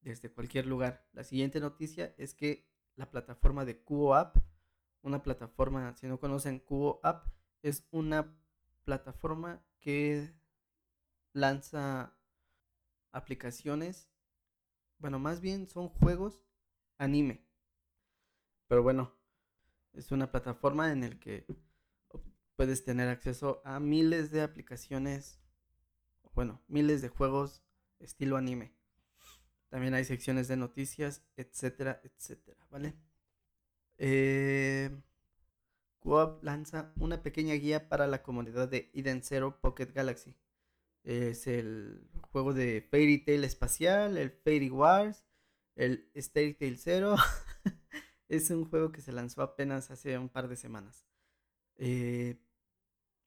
desde cualquier lugar. La siguiente noticia es que la plataforma de Cubo App, una plataforma, si no conocen Cubo App, es una plataforma que lanza aplicaciones, bueno, más bien son juegos anime. Pero bueno, es una plataforma en el que puedes tener acceso a miles de aplicaciones bueno, miles de juegos estilo anime. También hay secciones de noticias, etcétera, etcétera, ¿vale? Eh, Coop lanza una pequeña guía para la comunidad de Eden Zero Pocket Galaxy. Es el juego de Fairy Tail espacial, el Fairy Wars, el Fairy Tail Zero. [LAUGHS] es un juego que se lanzó apenas hace un par de semanas. Eh,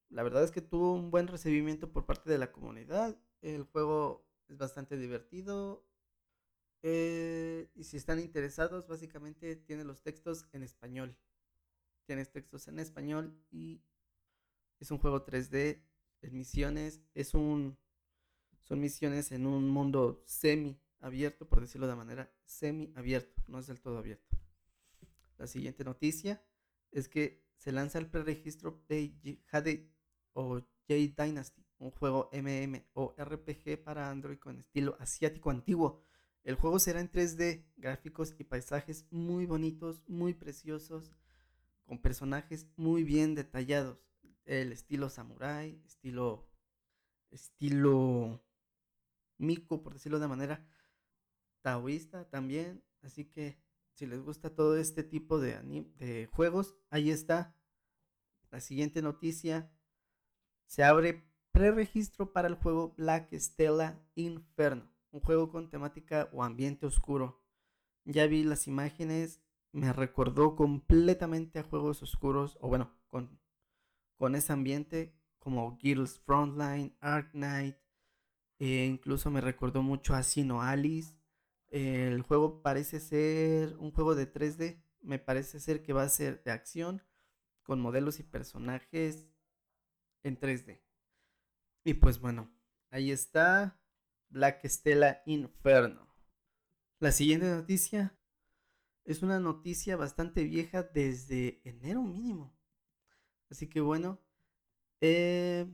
la verdad es que tuvo un buen recibimiento por parte de la comunidad. El juego es bastante divertido. Eh, y si están interesados, básicamente tiene los textos en español. Tienes textos en español y es un juego 3D en misiones. Es un. Son misiones en un mundo semi abierto, por decirlo de manera semi abierto. No es del todo abierto. La siguiente noticia es que se lanza el preregistro de Jade o J Dynasty, un juego MMORPG para Android con estilo asiático antiguo. El juego será en 3D, gráficos y paisajes muy bonitos, muy preciosos, con personajes muy bien detallados. El estilo samurai, estilo estilo mico, por decirlo de manera taoísta también. Así que si les gusta todo este tipo de, de juegos, ahí está. La siguiente noticia se abre preregistro para el juego Black Stella Inferno, un juego con temática o ambiente oscuro. Ya vi las imágenes, me recordó completamente a juegos oscuros, o bueno, con, con ese ambiente como Gears Frontline, Ark Knight, e incluso me recordó mucho a Sino Alice. el juego parece ser un juego de 3D, me parece ser que va a ser de acción, con modelos y personajes en 3D. Y pues bueno, ahí está Black Stella Inferno. La siguiente noticia es una noticia bastante vieja desde enero mínimo. Así que bueno, eh,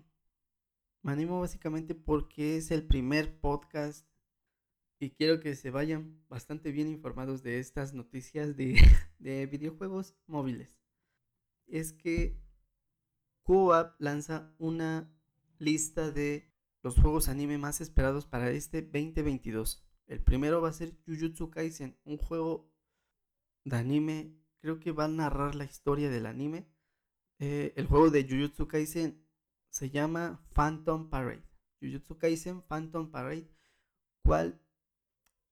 me animo básicamente porque es el primer podcast y quiero que se vayan bastante bien informados de estas noticias de, [LAUGHS] de videojuegos móviles. Es que Coop lanza una lista de los juegos anime más esperados para este 2022. El primero va a ser Jujutsu Kaisen, un juego de anime, creo que va a narrar la historia del anime. Eh, el juego de Jujutsu Kaisen se llama Phantom Parade. Jujutsu Kaisen Phantom Parade, cual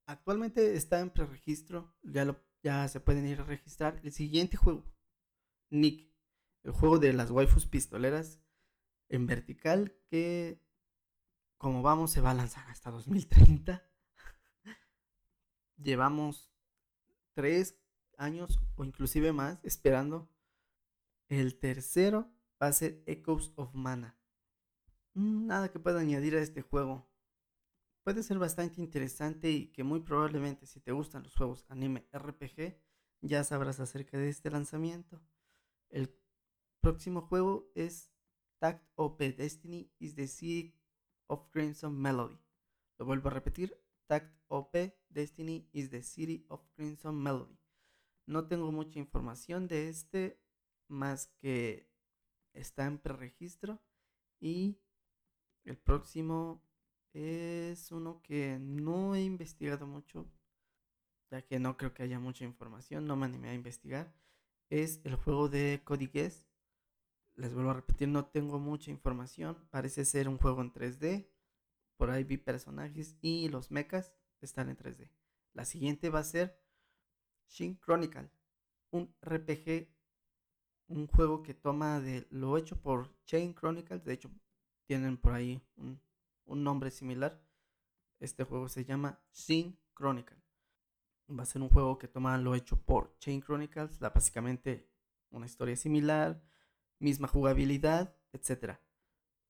actualmente está en preregistro, ya, ya se pueden ir a registrar. El siguiente juego, Nick el juego de las waifus pistoleras en vertical que como vamos se va a lanzar hasta 2030. [LAUGHS] Llevamos tres años o inclusive más esperando. El tercero va a ser Echoes of Mana. Mm, nada que pueda añadir a este juego. Puede ser bastante interesante y que muy probablemente si te gustan los juegos anime RPG ya sabrás acerca de este lanzamiento. El próximo juego es Tact OP Destiny is the City of Crimson Melody. Lo vuelvo a repetir. Tact OP Destiny is the City of Crimson Melody. No tengo mucha información de este más que está en preregistro y el próximo es uno que no he investigado mucho, ya que no creo que haya mucha información, no me animé a investigar. Es el juego de Cody Guess. Les vuelvo a repetir, no tengo mucha información. Parece ser un juego en 3D. Por ahí vi personajes y los mechas están en 3D. La siguiente va a ser Shin Chronicle, un RPG, un juego que toma de lo hecho por Chain Chronicles. De hecho, tienen por ahí un, nombre similar. Este juego se llama Shin Chronicle. Va a ser un juego que toma lo hecho por Chain Chronicles, da básicamente una historia similar, misma jugabilidad, etc.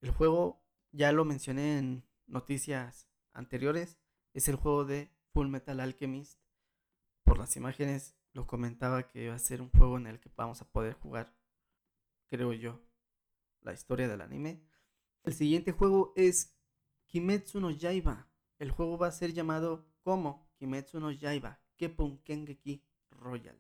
El juego, ya lo mencioné en noticias anteriores, es el juego de Full Metal Alchemist. Por las imágenes lo comentaba que va a ser un juego en el que vamos a poder jugar, creo yo, la historia del anime el siguiente juego es Kimetsu no Yaiba. El juego va a ser llamado como Kimetsu no Yaiba Kepun Kengeki Royal.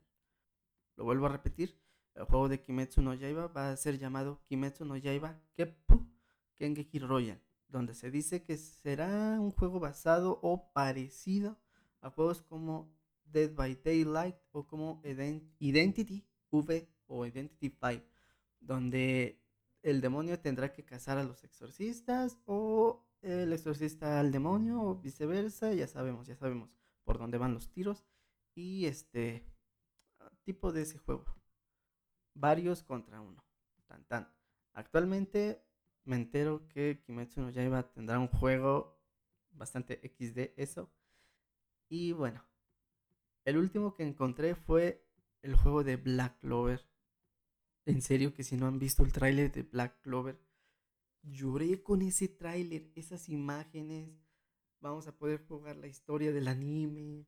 Lo vuelvo a repetir. El juego de Kimetsu no Yaiba va a ser llamado Kimetsu no Yaiba Keppu Kengeki Royal, donde se dice que será un juego basado o parecido a juegos como Dead by Daylight o como Identity V o Identity 5, donde el demonio tendrá que cazar a los exorcistas o el exorcista al demonio o viceversa, ya sabemos, ya sabemos por dónde van los tiros y este tipo de ese juego. Varios contra uno. Tan tan. Actualmente me entero que Kimetsu no Yaiba tendrá un juego bastante XD eso. Y bueno, el último que encontré fue el juego de Black Clover en serio que si no han visto el tráiler de Black Clover, lloré con ese tráiler, esas imágenes. Vamos a poder jugar la historia del anime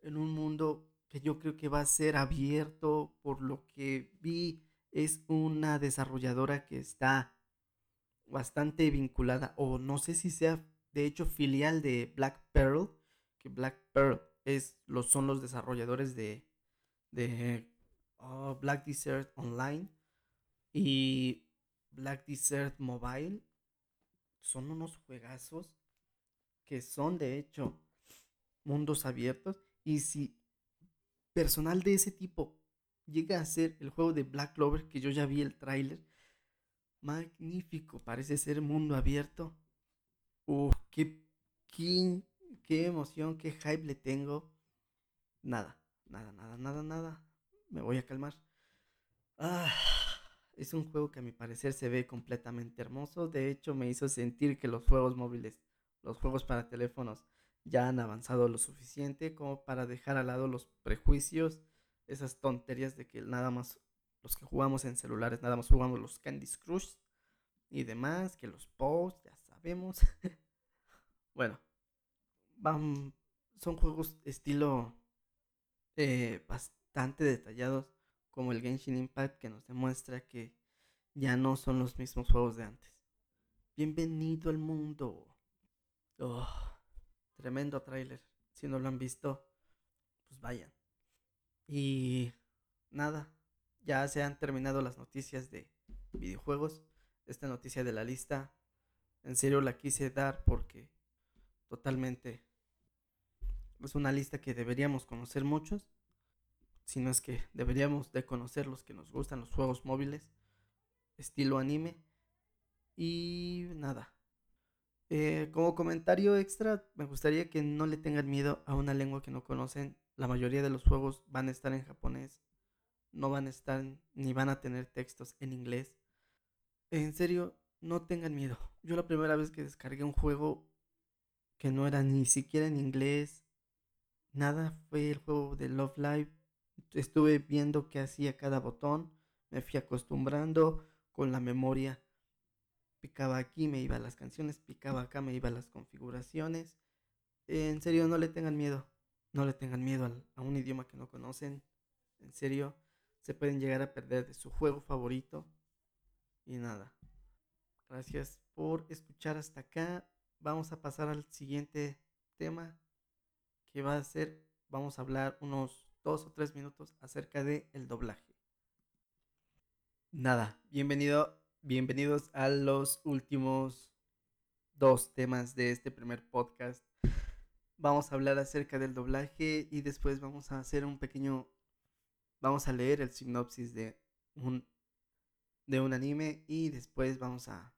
en un mundo que yo creo que va a ser abierto. Por lo que vi, es una desarrolladora que está bastante vinculada, o no sé si sea de hecho filial de Black Pearl, que Black Pearl es, los, son los desarrolladores de, de Oh, Black Desert Online y Black Desert Mobile. Son unos juegazos que son de hecho mundos abiertos. Y si personal de ese tipo llega a ser el juego de Black Clover que yo ya vi el tráiler magnífico parece ser mundo abierto. Uf, qué, qué, qué emoción qué hype le tengo nada nada nada nada nada me voy a calmar. Ah, es un juego que a mi parecer se ve completamente hermoso. De hecho, me hizo sentir que los juegos móviles, los juegos para teléfonos, ya han avanzado lo suficiente como para dejar al lado los prejuicios, esas tonterías de que nada más los que jugamos en celulares, nada más jugamos los Candy Crush y demás, que los posts, ya sabemos. [LAUGHS] bueno, van, son juegos estilo eh, bastante detallados como el Genshin Impact que nos demuestra que ya no son los mismos juegos de antes. Bienvenido al mundo. Oh, tremendo tráiler. Si no lo han visto, pues vayan. Y nada, ya se han terminado las noticias de videojuegos. Esta noticia de la lista, en serio la quise dar porque totalmente es una lista que deberíamos conocer muchos sino es que deberíamos de conocer los que nos gustan los juegos móviles, estilo anime. Y nada. Eh, como comentario extra, me gustaría que no le tengan miedo a una lengua que no conocen. La mayoría de los juegos van a estar en japonés. no van a estar ni van a tener textos en inglés. En serio, no tengan miedo. Yo la primera vez que descargué un juego que no era ni siquiera en inglés, nada, fue el juego de Love Live. Estuve viendo qué hacía cada botón, me fui acostumbrando con la memoria. Picaba aquí, me iba a las canciones, picaba acá, me iba a las configuraciones. En serio, no le tengan miedo. No le tengan miedo a un idioma que no conocen. En serio, se pueden llegar a perder de su juego favorito. Y nada. Gracias por escuchar hasta acá. Vamos a pasar al siguiente tema va a ser, vamos a hablar unos dos o tres minutos acerca de el doblaje. Nada, bienvenido, bienvenidos a los últimos dos temas de este primer podcast. Vamos a hablar acerca del doblaje y después vamos a hacer un pequeño vamos a leer el sinopsis de un, de un anime y después vamos a,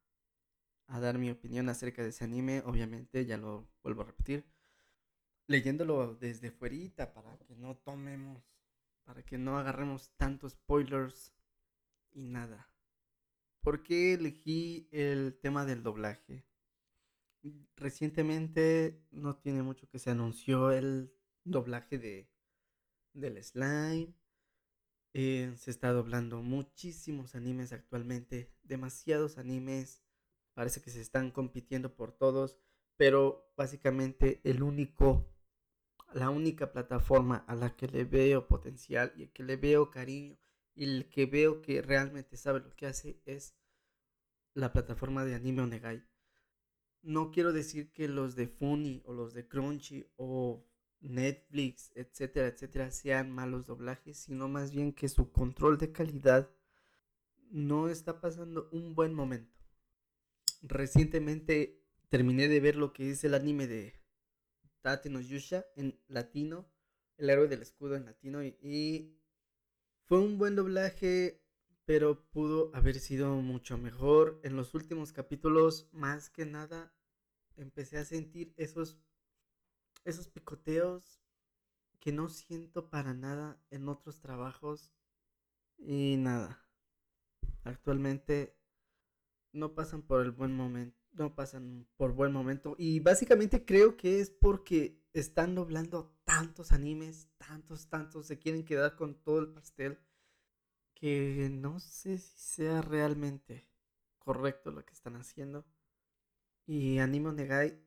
a dar mi opinión acerca de ese anime. Obviamente, ya lo vuelvo a repetir. Leyéndolo desde fuerita para que no tomemos, para que no agarremos tantos spoilers y nada. ¿Por qué elegí el tema del doblaje? Recientemente, no tiene mucho que se anunció el doblaje de del slime eh, se está doblando muchísimos animes actualmente, demasiados animes, parece que se están compitiendo por todos, pero básicamente el único, la única plataforma a la que le veo potencial y que le veo cariño y el que veo que realmente sabe lo que hace es la plataforma de Anime Onegai. No quiero decir que los de Funny o los de Crunchy o Netflix, etcétera, etcétera, sean malos doblajes, sino más bien que su control de calidad no está pasando un buen momento. Recientemente terminé de ver lo que es el anime de Tate no Yusha en latino, el héroe del escudo en latino, y, fue un buen doblaje, pero pudo haber sido mucho mejor. En los últimos capítulos, más que nada, empecé a sentir esos esos picoteos que no siento para nada en otros trabajos y nada. Actualmente no pasan por el buen momento, no pasan por buen momento y básicamente creo que es porque están doblando tantos animes, tantos, tantos, se quieren quedar con todo el pastel que no sé si sea realmente correcto lo que están haciendo. Y Animo Negai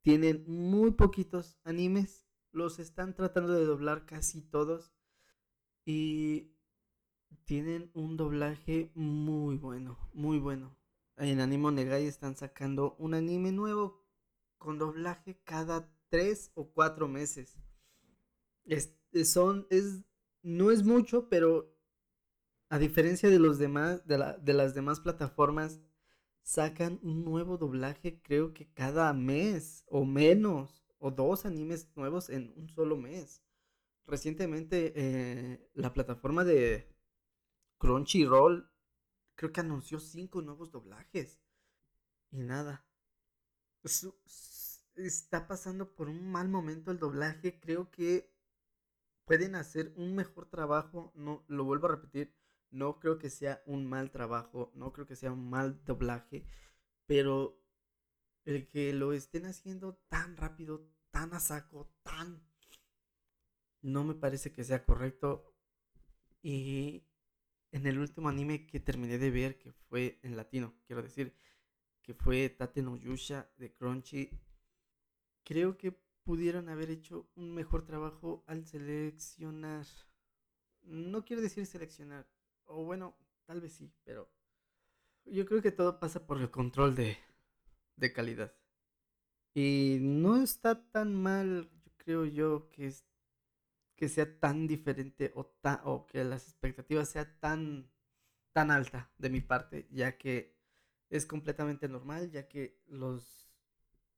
tienen muy poquitos animes. Los están tratando de doblar casi todos. Y tienen un doblaje muy bueno, muy bueno. En Animo Negai están sacando un anime nuevo con doblaje cada tres o cuatro meses. Es, son, es, no es mucho, pero a diferencia de los demás, de, la, de las demás plataformas, sacan un nuevo doblaje creo que cada mes o menos, o dos animes nuevos en un solo mes. Recientemente eh, la plataforma de Crunchyroll creo que anunció cinco nuevos doblajes. Y nada. está pasando por un mal momento el doblaje. Creo que pueden hacer un mejor trabajo. No, lo vuelvo a repetir no creo que sea un mal trabajo, no creo que sea un mal doblaje, pero el que lo estén haciendo tan rápido, tan a saco, tan... No me parece que sea correcto. Y en el último anime que terminé de ver, que fue en latino, quiero decir, que fue Tate no de Crunchy, creo que pudieron haber hecho un mejor trabajo al seleccionar. No quiero decir seleccionar, o bueno, tal vez sí, pero yo creo que todo pasa por el control de, de calidad. Y no está tan mal, yo creo yo, que, es, que sea tan diferente o, o que las expectativas sean tan, tan alta de mi parte, ya que es completamente normal, ya que los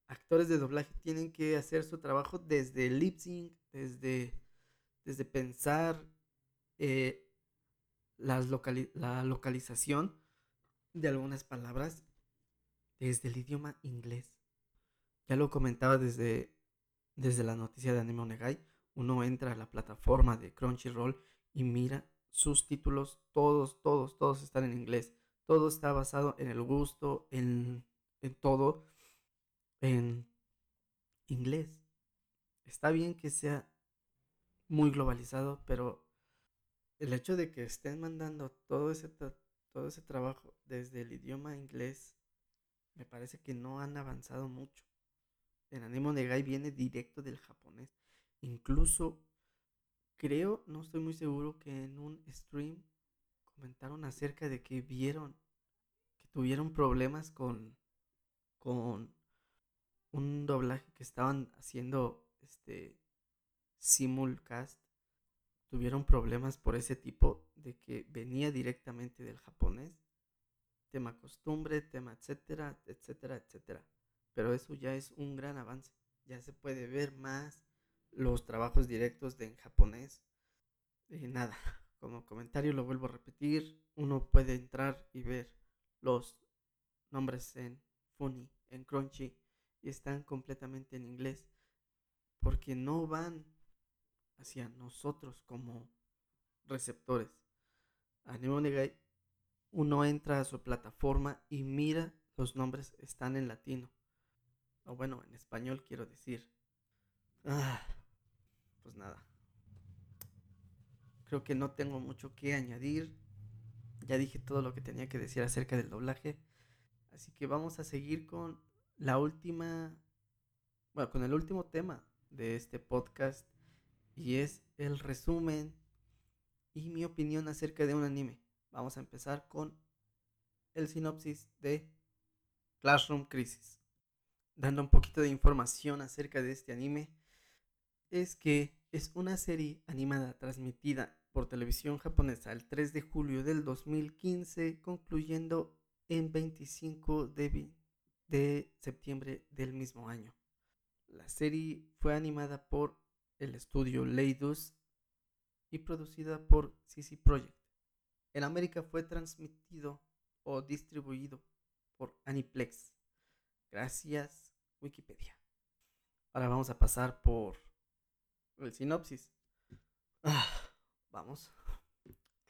actores de doblaje tienen que hacer su trabajo desde el lip sync, desde, desde pensar eh, la localización de algunas palabras desde el idioma inglés. Ya lo comentaba desde, desde la noticia de Anime Onegai. Uno entra a la plataforma de Crunchyroll y mira sus títulos, todos, todos, todos están en inglés. Todo está basado en el gusto, en, en todo, en inglés. Está bien que sea muy globalizado, pero el hecho de que estén mandando todo ese, todo ese trabajo desde el idioma inglés, me parece que no han avanzado mucho. El Animo Negai viene directo del japonés. Incluso creo, no estoy muy seguro, que en un stream comentaron acerca de que vieron que tuvieron problemas con, con un doblaje que estaban haciendo este simulcast. Tuvieron problemas por ese tipo de que venía directamente del japonés. Tema costumbre, tema etcétera, etcétera, etcétera. Pero eso ya es un gran avance. Ya se puede ver más los trabajos directos de en japonés. Y nada, [LAUGHS] como comentario lo vuelvo a repetir, uno puede entrar y ver los nombres en Funny, en Crunchy, y están completamente en inglés, porque no van hacia nosotros como receptores. A Negai, uno entra a su plataforma y mira los nombres están en latino. O bueno, en español quiero decir. Ah, pues nada. Creo que no tengo mucho que añadir. Ya dije todo lo que tenía que decir acerca del doblaje. Así que vamos a seguir con la última, bueno, con el último tema de este podcast. Y es el resumen y mi opinión acerca de un anime. Vamos a empezar con el sinopsis de Classroom Crisis. Dando un poquito de información acerca de este anime, es que es una serie animada transmitida por televisión japonesa el 3 de julio del 2015, concluyendo en 25 de, de septiembre del mismo año. La serie fue animada por el estudio Leidus y producida por CC Project. En América fue transmitido o distribuido por Aniplex. Gracias, Wikipedia. Ahora vamos a pasar por el sinopsis. Ah, vamos.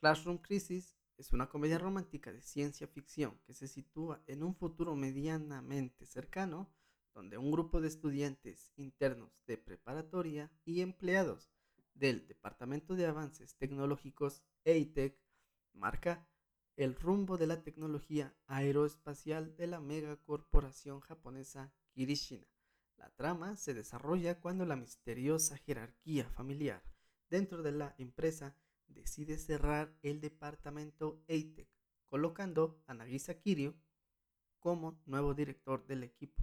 Classroom Crisis es una comedia romántica de ciencia ficción que se sitúa en un futuro medianamente cercano donde un grupo de estudiantes internos de preparatoria y empleados del Departamento de Avances Tecnológicos EITEC marca el rumbo de la tecnología aeroespacial de la megacorporación japonesa Kirishina. La trama se desarrolla cuando la misteriosa jerarquía familiar dentro de la empresa decide cerrar el departamento EITEC, colocando a Nagisa Kirio como nuevo director del equipo,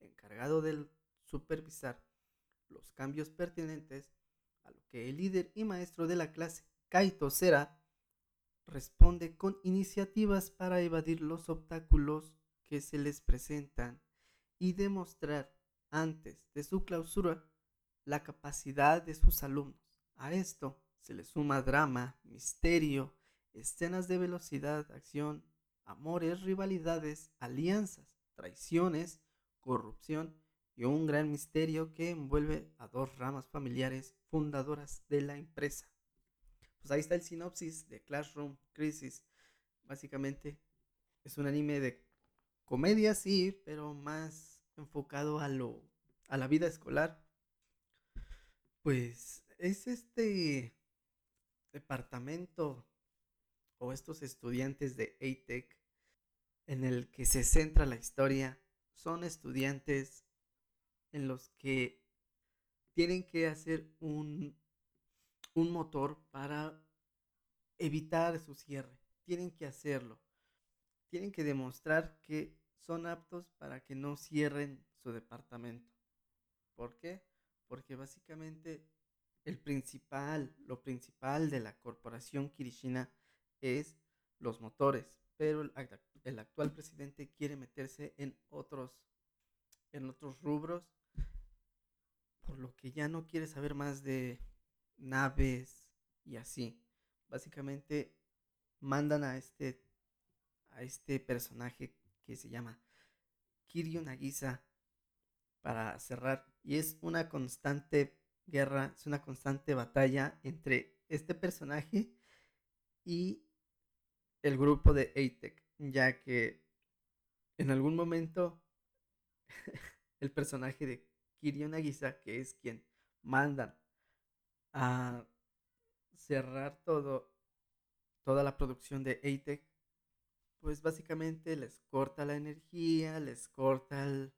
encargado de supervisar los cambios pertinentes a lo que el líder y maestro de la clase, Kaito Sera, responde con iniciativas para evadir los obstáculos que se les presentan y demostrar antes de su clausura la capacidad de sus alumnos. A esto se le suma drama, misterio, escenas de velocidad, acción, amores, rivalidades, alianzas, traiciones, corrupción y un gran misterio que envuelve a dos ramas familiares fundadoras de la empresa. Pues ahí está el sinopsis de Classroom Crisis. Básicamente es un anime de comedia, sí, pero más enfocado a lo a la vida escolar. Pues es este departamento o estos estudiantes de ATEC en el que se centra la historia son estudiantes en los que tienen que hacer un, un motor para evitar su cierre. Tienen que hacerlo. Tienen que demostrar que son aptos para que no cierren su departamento. ¿Por qué? Porque básicamente el principal, lo principal de la corporación Kirishina es los motores, pero el, actual presidente quiere meterse en otros, en otros rubros, por lo que ya no quiere saber más de naves y así. Básicamente mandan a este, a este personaje que se llama Kiryu Nagisa para cerrar. Y es una constante guerra, es una constante batalla entre este personaje y el grupo de ATEC, ya que en algún momento [LAUGHS] el personaje de Kiryu Nagisa, que es quien mandan a cerrar todo, toda la producción de ATEC, pues básicamente les corta la energía, les corta el,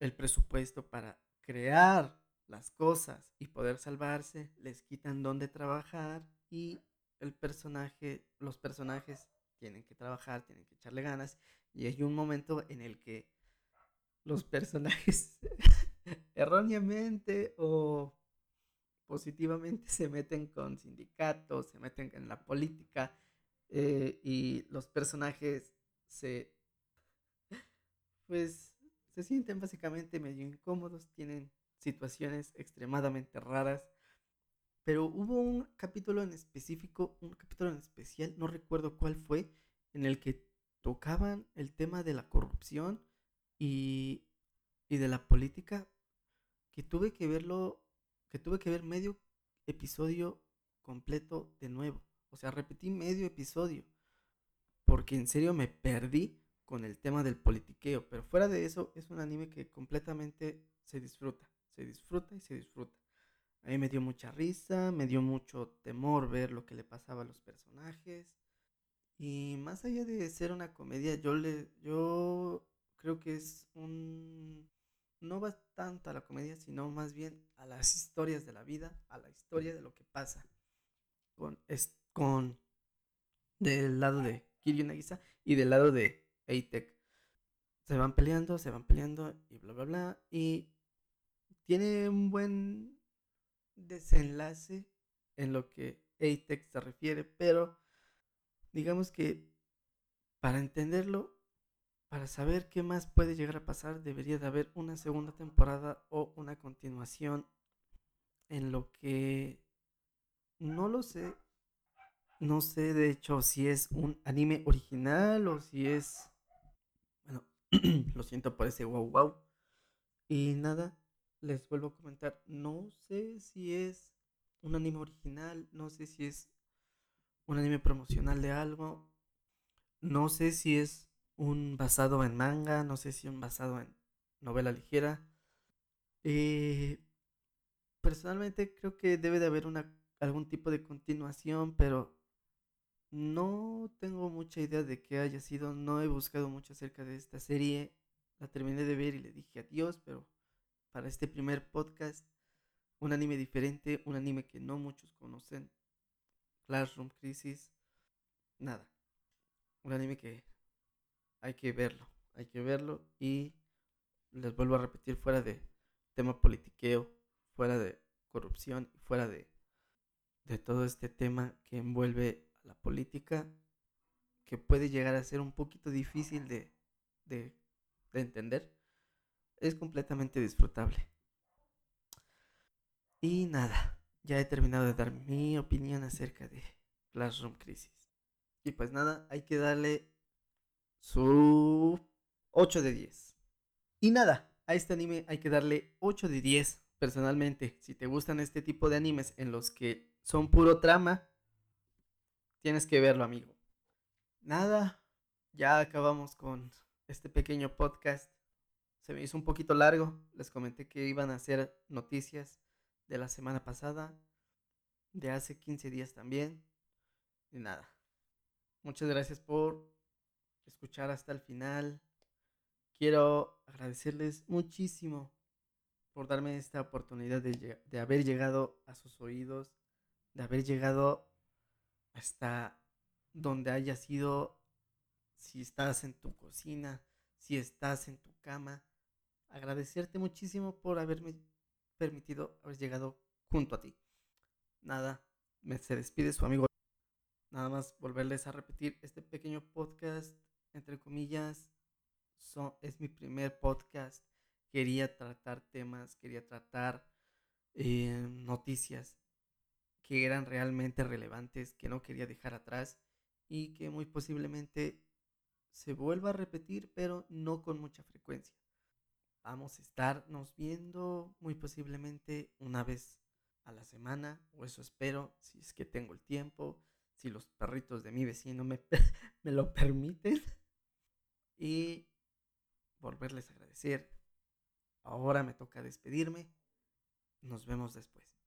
el presupuesto para crear las cosas y poder salvarse, les quitan dónde trabajar y el personaje, los personajes tienen que trabajar, tienen que echarle ganas y hay un momento en el que los personajes [LAUGHS] erróneamente o positivamente se meten con sindicatos, se meten en la política eh, y los personajes se pues se sienten básicamente medio incómodos, tienen situaciones extremadamente raras. Pero hubo un capítulo en específico, un capítulo en especial, no recuerdo cuál fue, en el que tocaban el tema de la corrupción y, y de la política, que tuve que verlo, que tuve que ver medio episodio completo de nuevo. O sea, repetí medio episodio. Porque en serio me perdí con el tema del politiqueo. Pero fuera de eso, es un anime que completamente se disfruta. Se disfruta y se disfruta. A mí me dio mucha risa, me dio mucho temor ver lo que le pasaba a los personajes. Y más allá de ser una comedia, yo le yo creo que es un no va tanto a la comedia, sino más bien a las historias de la vida, a la historia de lo que pasa con es, con del lado de Kiryu Nagisa y del lado de Eitek. Se van peleando, se van peleando y bla bla bla y tiene un buen desenlace en lo que Atex se refiere, pero digamos que para entenderlo, para saber qué más puede llegar a pasar, debería de haber una segunda temporada o una continuación en lo que no lo sé. No sé de hecho si es un anime original o si es... Bueno, [CLEARS THROAT] lo siento por ese wow wow. Y nada, les vuelvo a comentar, no sé si es un anime original, no sé si es un anime promocional de algo, no sé si es un basado en manga, no sé si un basado en novela ligera. Eh, personalmente creo que debe de haber una, algún tipo de continuación, pero no tengo mucha idea de qué haya sido, no he buscado mucho acerca de esta serie, la terminé de ver y le dije adiós, pero para este primer podcast. Un anime diferente, un anime que no muchos conocen. Classroom Crisis. Nada. Un anime que hay que verlo. Hay que verlo y les vuelvo a repetir fuera de tema politiqueo, fuera de corrupción, fuera de, de todo este tema que envuelve la política, que puede llegar a ser un poquito difícil de, de, de entender es completamente disfrutable. Y nada, ya he terminado de dar mi opinión acerca de Classroom Crisis. Y pues nada, hay que darle su 8 de 10. Y nada, a este anime hay que darle 8 de 10. Personalmente, si te gustan este tipo de animes en los que son puro trama, tienes que verlo, amigo. Nada, ya acabamos con este pequeño podcast se me hizo un poquito largo. Les comenté que iban a hacer noticias de la semana pasada, de hace 15 días también. Y nada. Muchas gracias por escuchar hasta el final. Quiero agradecerles muchísimo por darme esta oportunidad de, de haber llegado a sus oídos, de haber llegado hasta donde haya sido, si estás en tu cocina, si estás en tu cama, agradecerte muchísimo por haberme permitido haber llegado junto a ti. Nada, me se despide su amigo. Nada más volverles a repetir este pequeño podcast, entre comillas, es mi primer podcast. Quería tratar temas, quería tratar eh, noticias que eran realmente relevantes, que no quería dejar atrás y que muy posiblemente se vuelva a repetir, pero no con mucha frecuencia. Vamos a estarnos viendo muy posiblemente una vez a la semana, o eso espero, si es que tengo el tiempo, si los perritos de mi vecino me, [LAUGHS] me lo permiten. Y volverles a agradecer. Ahora me toca despedirme. Nos vemos después.